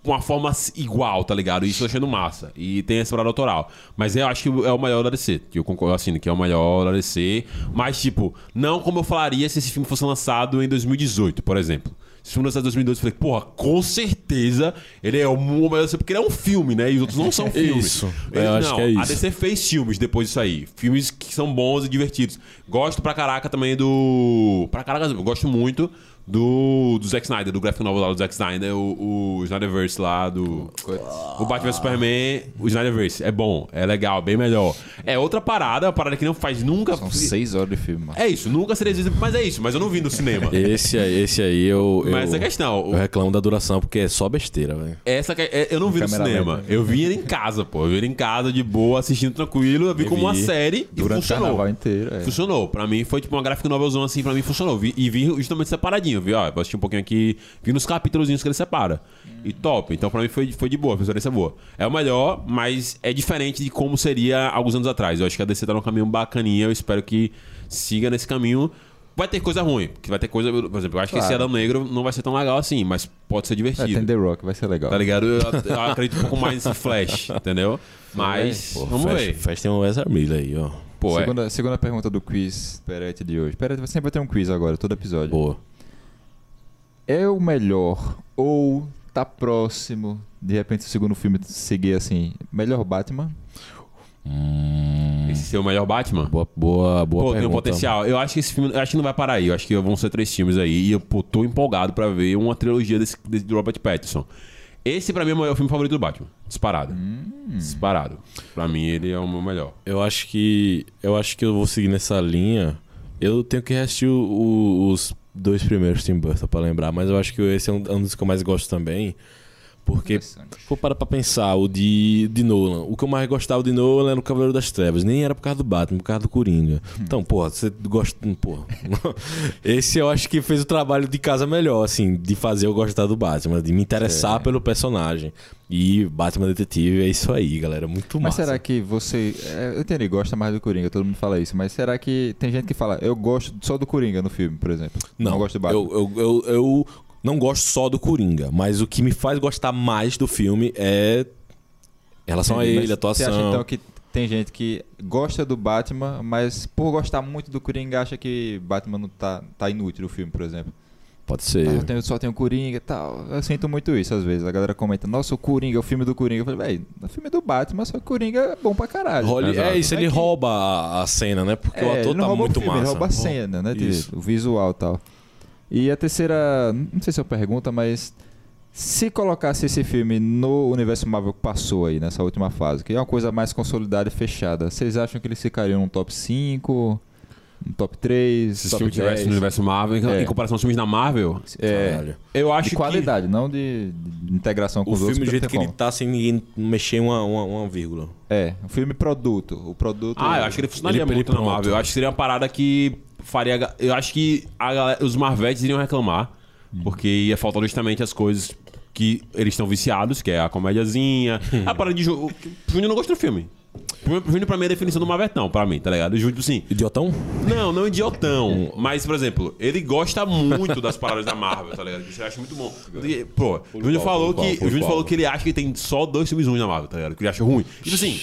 uma forma igual, tá ligado? Isso eu tô achando massa. E tem essa parada autoral. Mas eu acho que é o maior da DC. Que eu concordo assim, que é o maior da DC. Mas, tipo, não como eu falaria se esse filme fosse lançado em 2018, por exemplo. Se filme lançado em 2012, eu falei, porra, com certeza ele é o da DC, porque ele é um filme, né? E os outros não são filmes. Isso. Ele- Eu acho não, que é A isso. DC fez filmes depois disso aí. Filmes que são bons e divertidos. Gosto pra caraca também do. Pra caraca, eu gosto muito do, do Zack Snyder, do graphic novel lá do Zack Snyder, o, o Snyderverse lá do. O Batman Superman, o Snyderverse. É bom, é legal, bem melhor. É outra parada, uma parada que não faz nunca. São seis horas de filme, mano. É isso, nunca seria exibido, mas é isso, mas eu não vi no cinema. Esse aí, esse aí eu. Mas eu, essa é a questão. Eu reclamo da duração porque é só besteira, velho. Essa que é- eu não vi no cinema. lenta. Eu vi ele em casa, pô. Eu vi ele em casa, de boa, assistindo tranquilo. Eu vi Eu como uma série e Durante o funcionou. carnaval inteiro. É. Funcionou. Pra mim foi tipo uma graphic novelzão assim, pra mim funcionou. Vi- e vi justamente separadinho, vi, ó, eu assisti um pouquinho aqui, vi nos capítulos que ele separa. E top. Então pra mim foi, foi de boa, foi uma experiência boa. É o melhor, mas é diferente de como seria alguns anos atrás. Eu acho que a DC tá num caminho bacaninha, eu espero que siga nesse caminho. Vai ter coisa ruim, porque vai ter coisa. Por exemplo, eu acho que esse Claro. Adão Negro não vai ser tão legal assim, mas pode ser É, divertido. tem The Rock, vai ser legal. Tá ligado? Eu, eu acredito um pouco mais nesse Flash, entendeu? Mas, Pô, vamos Flash, ver. Flash tem um Ezra Miller aí, ó. Pô, é. segunda, segunda pergunta do quiz Perete de hoje. Perete sempre vai ter um quiz agora, todo episódio. Boa. É o melhor ou tá próximo, de repente, o segundo filme seguir assim, melhor Batman? Esse ser o melhor Batman? Boa, boa, boa Pô, tem um pergunta. potencial. Eu acho que esse filme. Eu acho que não vai parar aí. Eu acho que vão ser três filmes aí. E eu pô, tô empolgado pra ver uma trilogia desse, desse do Robert Pattinson. Esse, pra mim, é o maior filme favorito do Batman. Disparado. Disparado. Pra mim, ele é o meu melhor. Eu acho que. Eu acho que eu vou seguir nessa linha. Eu tenho que assistir o- o- os dois primeiros Tim Burton pra lembrar, mas eu acho que esse é um, é um dos que eu mais gosto também. Porque, for para pra pensar, o de, de Nolan. O que eu mais gostava de Nolan era o Cavaleiro das Trevas. Nem era por causa do Batman, por causa do Coringa. Então, porra, você gosta. Porra. Esse eu acho que fez o trabalho de casa melhor, assim, de fazer eu gostar do Batman, de me interessar É. pelo personagem. E Batman Detetive é isso aí, galera. Muito Mas massa. será que você. é, eu entendi, gosta mais do Coringa, todo mundo fala isso. Mas será que tem gente que fala, eu gosto só do Coringa no filme, por exemplo? Não, gosto do Batman. Eu, eu, eu, eu não gosto só do Coringa, mas o que me faz gostar mais do filme é em relação Entendi, a ele, a atuação. Você acha então que tem gente que gosta do Batman, mas por gostar muito do Coringa acha que Batman não tá, tá inútil o filme, por exemplo? Pode ser. Ah, eu tenho- só tem o Coringa e tal. Eu sinto muito isso às vezes. A galera comenta, nossa, o Coringa, o filme do Coringa. Eu falei, velho, o filme do Batman, só que o Coringa é bom pra caralho. Role- é isso, ele é que- rouba a, cena, né? Porque o É, ator ele não tá rouba muito o filme, massa. ele rouba a cena, né? Isso. o visual e tal. E a terceira, não sei se é uma pergunta, mas se colocasse esse filme no universo Marvel que passou aí, nessa última fase, que é uma coisa mais consolidada e fechada, vocês acham que eles ficariam num top 5, um top 3, Se esse top filme 10? tivesse no universo Marvel, em- É. em comparação aos filmes da Marvel, É, Caralho. eu acho de qualidade, não de, de integração com O os outros. filme, do jeito que tem ele tá, sem ninguém mexer uma, uma, uma vírgula. como. É, o filme produto. O produto. que. Ah, eu acho que ele funcionaria Ele- ele muito na pronto. Marvel. Eu acho que seria uma parada que faria. Eu acho que a os Marvetes iriam reclamar, porque ia faltar justamente as coisas que eles estão viciados, que é a comédiazinha, a parada de jogo. O Júnior não gosta do filme. O Júnior, pra mim, é a definição do Marvetão, pra mim, tá ligado? O Júnior, tipo assim, Idiotão? Não, não idiotão. Mas, por exemplo, ele gosta muito das paradas da Marvel, tá ligado? Isso eu acho muito bom. Porque, Pô, o Júnior falou que. O Júnior falou que ele acha que tem só dois filmes ruins na Marvel, tá ligado? Que ele acha ruim. Tipo assim.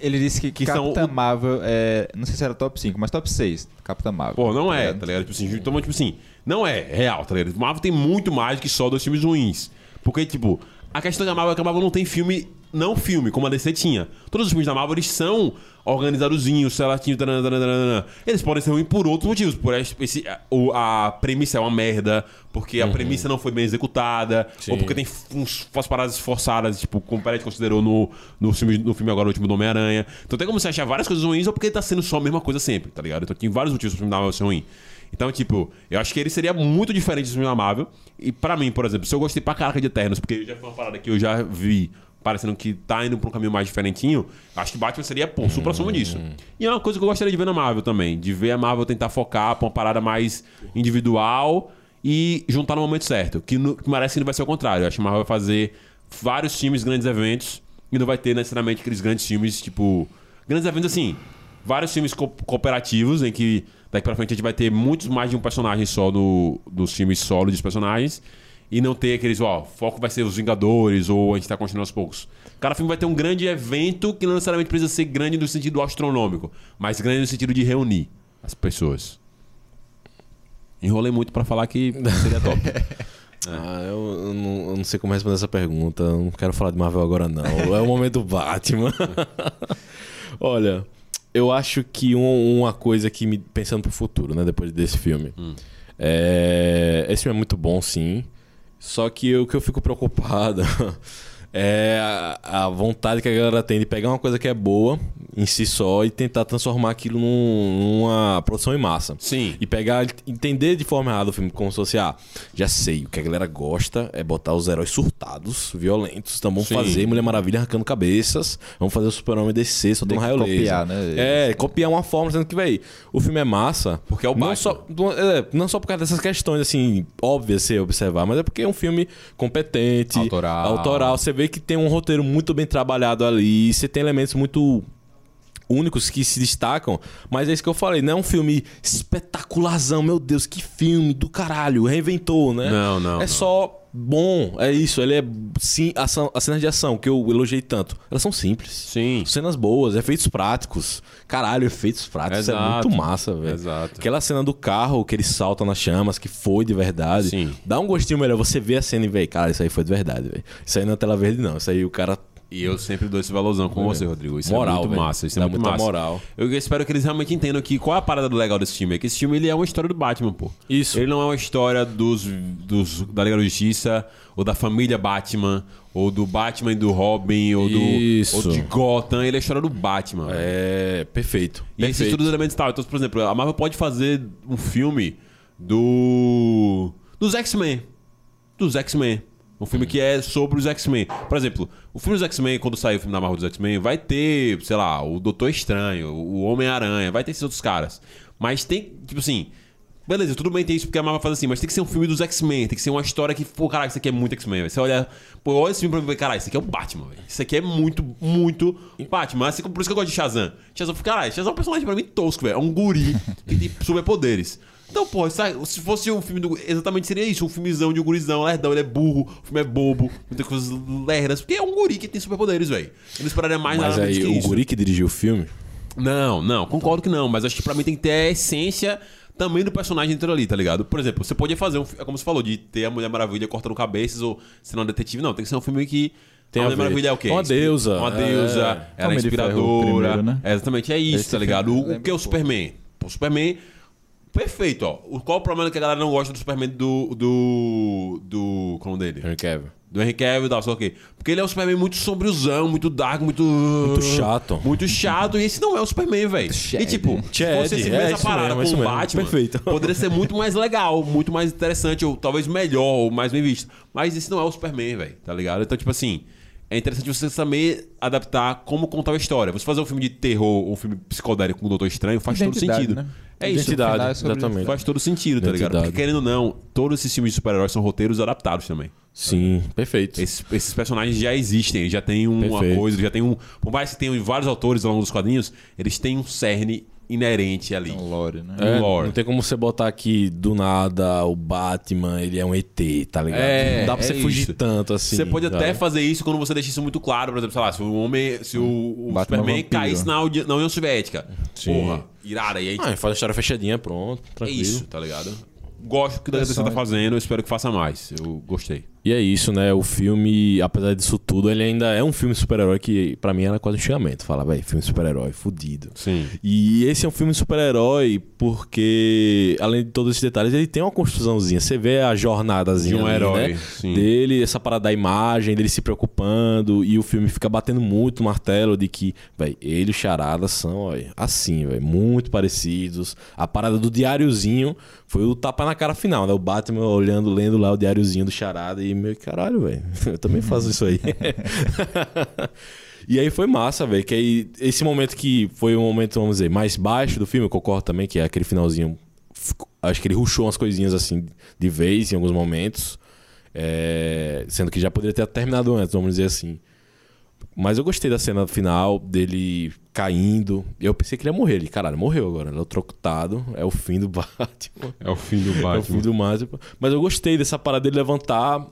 Ele disse que, Que são Capitã o- Marvel é. Não sei se era top 5, mas top 6. Capitã Marvel. Pô, não é, ligado? tá ligado? Tipo assim, então, tipo assim, não é real, tá ligado? Marvel tem muito mais que só dois filmes ruins. Porque, tipo, a questão da Marvel é que a Marvel não tem filme, não filme, como a DC tinha. Todos os filmes da Marvel, eles são organizadozinhos, taranã. Eles podem ser ruins por outros motivos. Por esse, o- a premissa é uma merda, porque a premissa não foi bem executada, Sim. ou porque tem uns, umas paradas forçadas, tipo, como o Peretti considerou no, no, filme, no filme agora, o último do Homem-Aranha. Então tem como você achar várias coisas ruins, ou porque tá sendo só a mesma coisa sempre, tá ligado? Então tem vários motivos pro filme da Marvel ser ruim. Então, tipo, eu acho que ele seria muito diferente do filme da Marvel. E pra mim, por exemplo, se eu gostei pra caraca de Eternos, porque já foi uma parada que eu já vi parecendo que tá indo pra um caminho mais diferentinho, acho que Batman seria, pô, supra soma disso. E é uma coisa que eu gostaria de ver na Marvel também, de ver a Marvel tentar focar pra uma parada mais individual e juntar no momento certo. Que, no, que parece que não vai ser o contrário. Eu acho que a Marvel vai fazer vários filmes, grandes eventos, e não vai ter necessariamente aqueles grandes filmes, tipo. Grandes eventos assim. Vários filmes co- cooperativos, em que daqui pra frente a gente vai ter muitos mais de um personagem só no, nos filmes solo dos personagens. E não ter aqueles, ó, foco vai ser os Vingadores, ou a gente tá continuando aos poucos. Cada filme vai ter um grande evento que não necessariamente precisa ser grande no sentido astronômico, mas grande no sentido de reunir as pessoas. Enrolei muito pra falar que seria top. Ah, eu, eu não, eu não sei como responder essa pergunta. Eu não quero falar de Marvel agora, não. É o momento Batman. Olha, eu acho que um- uma coisa que me. Pensando pro futuro, né? Depois desse filme. É, esse filme é muito bom, sim. Só que o que eu fico preocupado é a, a vontade que a galera tem de pegar uma coisa que é boa em si só e tentar transformar aquilo num- numa produção em massa. Sim. E pegar, entender de forma errada o filme, como se fosse, ah, já sei, o que a galera gosta é botar os heróis surtados, violentos. Então vamos Sim. fazer Mulher Maravilha arrancando cabeças, vamos fazer o Super-Homem descer, soltando Meio raio que laser. copiar, né? É, copiar uma forma, sendo que, véi, o filme é massa. Porque é o não Batman. só, é, não só por causa dessas questões, assim, óbvias você observar, mas é porque é um filme competente. Autoral. Autoral. Você vê que tem um roteiro muito bem trabalhado ali, você tem elementos muito únicos que se destacam, mas é isso que eu falei, não é um filme espetacularzão, meu Deus, que filme do caralho, reinventou, né? Não, não, É não. só bom, é isso, ele é sim, ação, as cenas de ação que eu elogiei tanto, elas são simples. Sim. Cenas boas, efeitos práticos. Caralho, efeitos práticos Exato. é muito massa, velho. Exato. Aquela cena do carro que ele salta nas chamas, que foi de verdade. Sim. Dá um gostinho melhor. Você vê a cena e vê, cara, isso aí foi de verdade, velho. Isso aí não é tela verde, não. Isso aí o cara. E eu sempre dou esse valorzão com você, Rodrigo. Isso Moral, é muito velho. massa. Isso é Dá muito muita massa. moral. Eu espero que eles realmente entendam que qual é a parada do legal desse filme. É que esse filme ele é uma história do Batman, pô. Isso. Ele não é uma história dos, dos da Liga da Justiça, ou da família Batman, ou do Batman e do Robin, ou, do, Isso. ou de Gotham. Ele é a história do Batman. É. Perfeito. E esses perfeito. todos os elementos tal. Então, por exemplo, a Marvel pode fazer um filme do. dos X-Men. Dos X-Men. Um filme que é sobre os X-Men. Por exemplo, o filme dos X-Men, quando sair o filme da Marvel dos X-Men, vai ter, sei lá, o Doutor Estranho, o Homem-Aranha, vai ter esses outros caras. Mas tem, tipo assim. Beleza, tudo bem ter isso porque a Marvel faz assim, mas tem que ser um filme dos X-Men, tem que ser uma história que, pô, caralho, isso aqui é muito X-Men. Você olha, pô, olha esse filme pra mim e caralho, isso aqui é o Batman, velho. Isso aqui é muito, muito Batman. Assim, por isso que eu gosto de Shazam. Shazam, caralho, Shazam é um personagem pra mim tosco, velho. É um guri que tem superpoderes. Então, pô, se fosse um filme do. Exatamente seria isso, um filmezão de um gurizão, lerdão, ele é burro, o filme é bobo, muitas coisas lerdas, porque é um guri que tem superpoderes, velho. Eu não esperaria mais Mas nada aí, que o isso. Guri que dirigiu o filme. Não, não, concordo que não, mas acho que pra mim tem que ter a essência também do personagem dentro ali, tá ligado? Por exemplo, você podia fazer um. É como você falou, de ter a Mulher Maravilha cortando cabeças ou sendo um detetive. Não, tem que ser um filme que. Tem a Mulher ver. Maravilha é o quê? Uma deusa. Uma É. deusa, ela é Ferro, o inspiradora. primeiro, né? É, exatamente, é isso, Esse tá ligado? O, o que é o. Superman? O Superman. Perfeito, ó. O- Qual o problema que a galera não gosta do Superman do. do. do. Como é dele? Henry Cavill. Do Henry Cavill e tal, só o quê? Porque ele é um Superman muito sombriozão, muito dark, muito... Muito chato. Muito chato, e esse não é o Superman, velho. E tipo, se fosse esse é parada mesmo, com é isso o. Batman, Perfeito. poderia ser muito mais legal, muito mais interessante, ou talvez melhor, ou mais bem visto. Mas esse não é o Superman, velho, tá ligado? Então, tipo assim, é interessante você saber adaptar como contar a história. Você fazer um filme de terror, um filme psicodélico com o Doutor Estranho, faz todo Identidade, sentido. né? É isso. Identidade, é exatamente. Faz todo sentido, tá ligado? Identidade. Porque querendo ou não, todos esses filmes de super-heróis são roteiros adaptados também. Sim, perfeito. Esses, esses personagens já existem, eles já têm uma Perfeito. coisa, já tem um. Por mais que tenham vários autores ao longo dos quadrinhos, eles têm um cerne inerente ali. Um lore, né? um É, lore. Não tem como você botar aqui do nada o Batman, ele é um ET, tá ligado? É, não dá pra é você fugir isso. tanto assim. Você pode até fazer isso quando você deixa isso muito claro, por exemplo, sei lá, se o homem. Se o, o Batman Superman vampiro. caísse na, na União Soviética. Sim. Porra, irada. E aí, Ah, faz a história fechadinha, pronto, é tranquilo. isso, tá ligado? Gosto do que a DC tá fazendo, eu espero que faça mais. Eu gostei. E é isso, né? O filme, apesar disso tudo, ele ainda é um filme super-herói que pra mim era quase um xingamento. Fala, velho, filme super-herói, fudido. Sim. E esse é um filme super-herói porque, além de todos esses detalhes, ele tem uma construçãozinha. Você vê a jornadazinha De um ali, herói, né? sim. dele, essa parada da imagem, dele se preocupando. E o filme fica batendo muito o martelo de que, velho, ele e o Charada são, ó, assim, velho, muito parecidos. A parada do diáriozinho foi o tapa na cara final, né? O Batman olhando, lendo lá o diáriozinho do Charada e meio caralho, velho, eu também faço isso aí. E aí foi massa, velho. Que aí, esse momento que foi o momento, vamos dizer, mais baixo do filme, eu concordo também, que é aquele finalzinho acho que ele rushou umas coisinhas assim de vez em alguns momentos. é, sendo que já poderia ter terminado antes, vamos dizer assim. Mas eu gostei da cena final dele caindo. Eu pensei que ele ia morrer. Ele, caralho, morreu agora. Eletrocutado. É o fim do Batman. É o fim do É o Batman. fim do Batman. Mas eu gostei dessa parada dele levantar.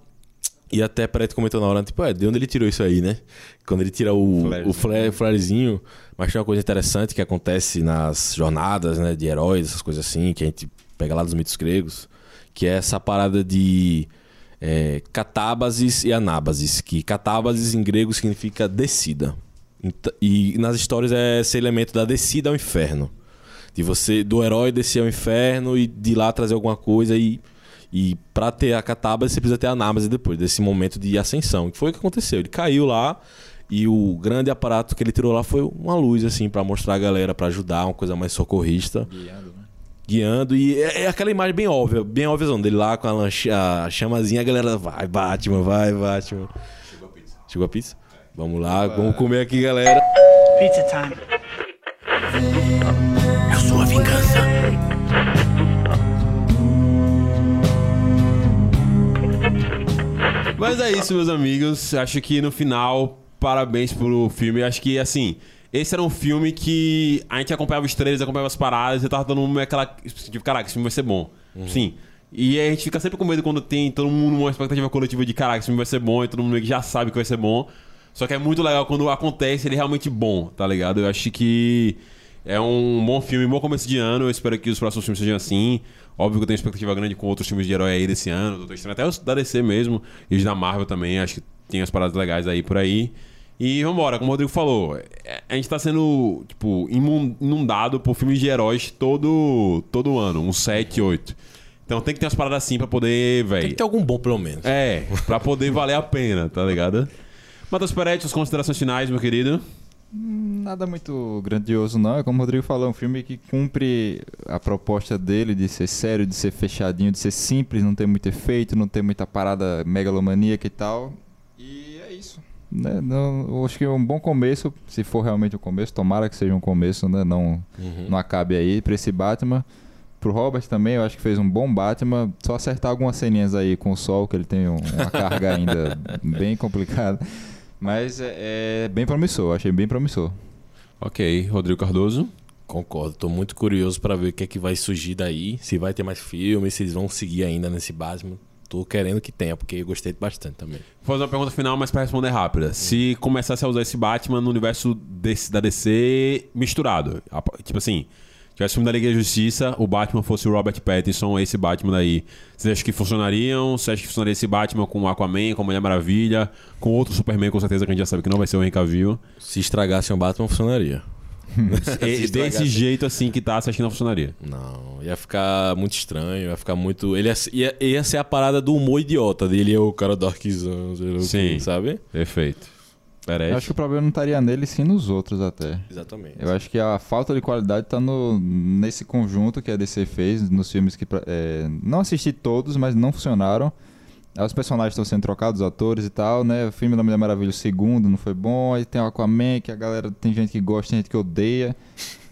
E até Preto comentou na hora, tipo, é, de onde ele tirou isso aí, né? Quando ele tira o, Flarezinho. o flare, flarezinho. Mas tem uma coisa interessante que acontece nas jornadas, né? De heróis, essas coisas assim, que a gente pega lá dos mitos gregos. Que é essa parada de é, catábases e anábases. Que catábases em grego significa descida. E nas histórias é esse elemento da descida ao inferno. De você, do herói descer ao inferno e de lá trazer alguma coisa e. E pra ter a catábase, você precisa ter a anábase depois, desse momento de ascensão. Que foi o que aconteceu. Ele caiu lá e o grande aparato que ele tirou lá foi uma luz, assim, pra mostrar a galera, pra ajudar, uma coisa mais socorrista Guiando, né? guiando e é, é aquela imagem bem óbvia, bem óbvia dele lá com a, lanche- a chamazinha, a galera vai Batman, vai Batman. Chegou a pizza. Chegou a pizza? Vamos lá, vamos comer aqui, galera. Pizza time. Mas é isso, meus amigos. Acho que no final, parabéns pro filme. Acho que, assim, esse era um filme que a gente acompanhava os trailers, acompanhava as paradas, e tava dando uma aquela. Tipo, caraca, esse filme vai ser bom. Sim. E a gente fica sempre com medo quando tem todo mundo uma expectativa coletiva de caraca, esse filme vai ser bom, e todo mundo meio que já sabe que vai ser bom. Só que é muito legal quando acontece ele é realmente bom, tá ligado? Eu acho que é um bom filme, um bom começo de ano. Eu espero que os próximos filmes sejam assim. Óbvio que eu tenho expectativa grande com outros filmes de herói aí desse ano, Doutor Estranho, até os da DC mesmo, e os da Marvel também. Acho que tem as paradas legais aí por aí. E vambora, como o Rodrigo falou, é- a gente tá sendo, tipo, inundado por filmes de heróis todo, todo ano, uns 7, 8. Então tem que ter umas paradas assim pra poder, Tem velho. que ter algum bom, pelo menos. É, pra poder valer a pena, tá ligado? Matheus Peretti, as considerações finais, meu querido. Nada muito grandioso, não. É como o Rodrigo falou, é um filme que cumpre a proposta dele de ser sério, de ser fechadinho, de ser simples, não ter muito efeito, não ter muita parada megalomaníaca e tal. E é isso. Né? Não, eu acho que é um bom começo, se for realmente um começo, tomara que seja um começo, né? Não, Uhum. não acabe aí pra esse Batman. Pro Robert também, eu acho que fez um bom Batman. Só acertar algumas ceninhas aí com o sol, que ele tem um- uma carga ainda bem complicada. Mas é, é bem promissor, achei bem promissor. Ok, Rodrigo Cardoso. Concordo, tô muito curioso pra ver o que é que vai surgir daí. Se vai ter mais filmes, se eles vão seguir ainda nesse Batman. Tô querendo que tenha, porque eu gostei bastante também. Vou fazer uma pergunta final, mas pra responder rápida. Se começasse a usar esse Batman no universo desse- da DC misturado, a- tipo assim, tivesse filme da Liga da Justiça, o Batman fosse o Robert Pattinson, esse Batman daí, você acha que funcionariam? Você acha que funcionaria esse Batman com o Aquaman, com a Mulher Maravilha, com outro Superman, com certeza que a gente já sabe que não vai ser o Henry Cavill? Se estragasse um Batman, funcionaria. E, desse jeito assim que tá, você acha que não funcionaria? Não, ia ficar muito estranho, ia ficar muito. Ele ia, ia, ia ser a parada do humor idiota dele, é o cara o quê, Sim. sabe? Perfeito. Eu Peretti. acho que o problema não estaria nele, sim nos outros até. Exatamente. Eu acho que a falta de qualidade tá no, nesse conjunto que a DC fez, nos filmes que. é, não assisti todos, mas não funcionaram. Os personagens estão sendo trocados, os atores e tal, né? O filme da Mulher Maravilha, o segundo, não foi bom. Aí tem o Aquaman, que a galera tem gente que gosta, tem gente que odeia.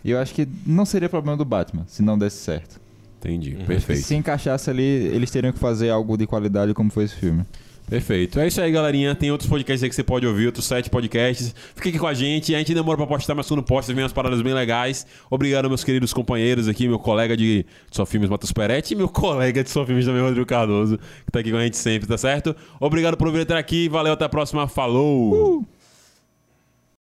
E eu acho que não seria problema do Batman, se não desse certo. Entendi, Uhum. perfeito. Se encaixasse ali, eles teriam que fazer algo de qualidade como foi esse filme. Perfeito. É isso aí, galerinha. Tem outros podcasts aí que você pode ouvir, outros sete podcasts. Fica aqui com a gente. A gente demora pra postar, mas quando posta, vem umas paradas bem legais. Obrigado, meus queridos companheiros aqui, meu colega de Só Filmes, Matheus Peretti, e meu colega de Só Filmes também, Rodrigo Cardoso, que tá aqui com a gente sempre, tá certo? Obrigado por vir até aqui. Valeu, até a próxima. Falou!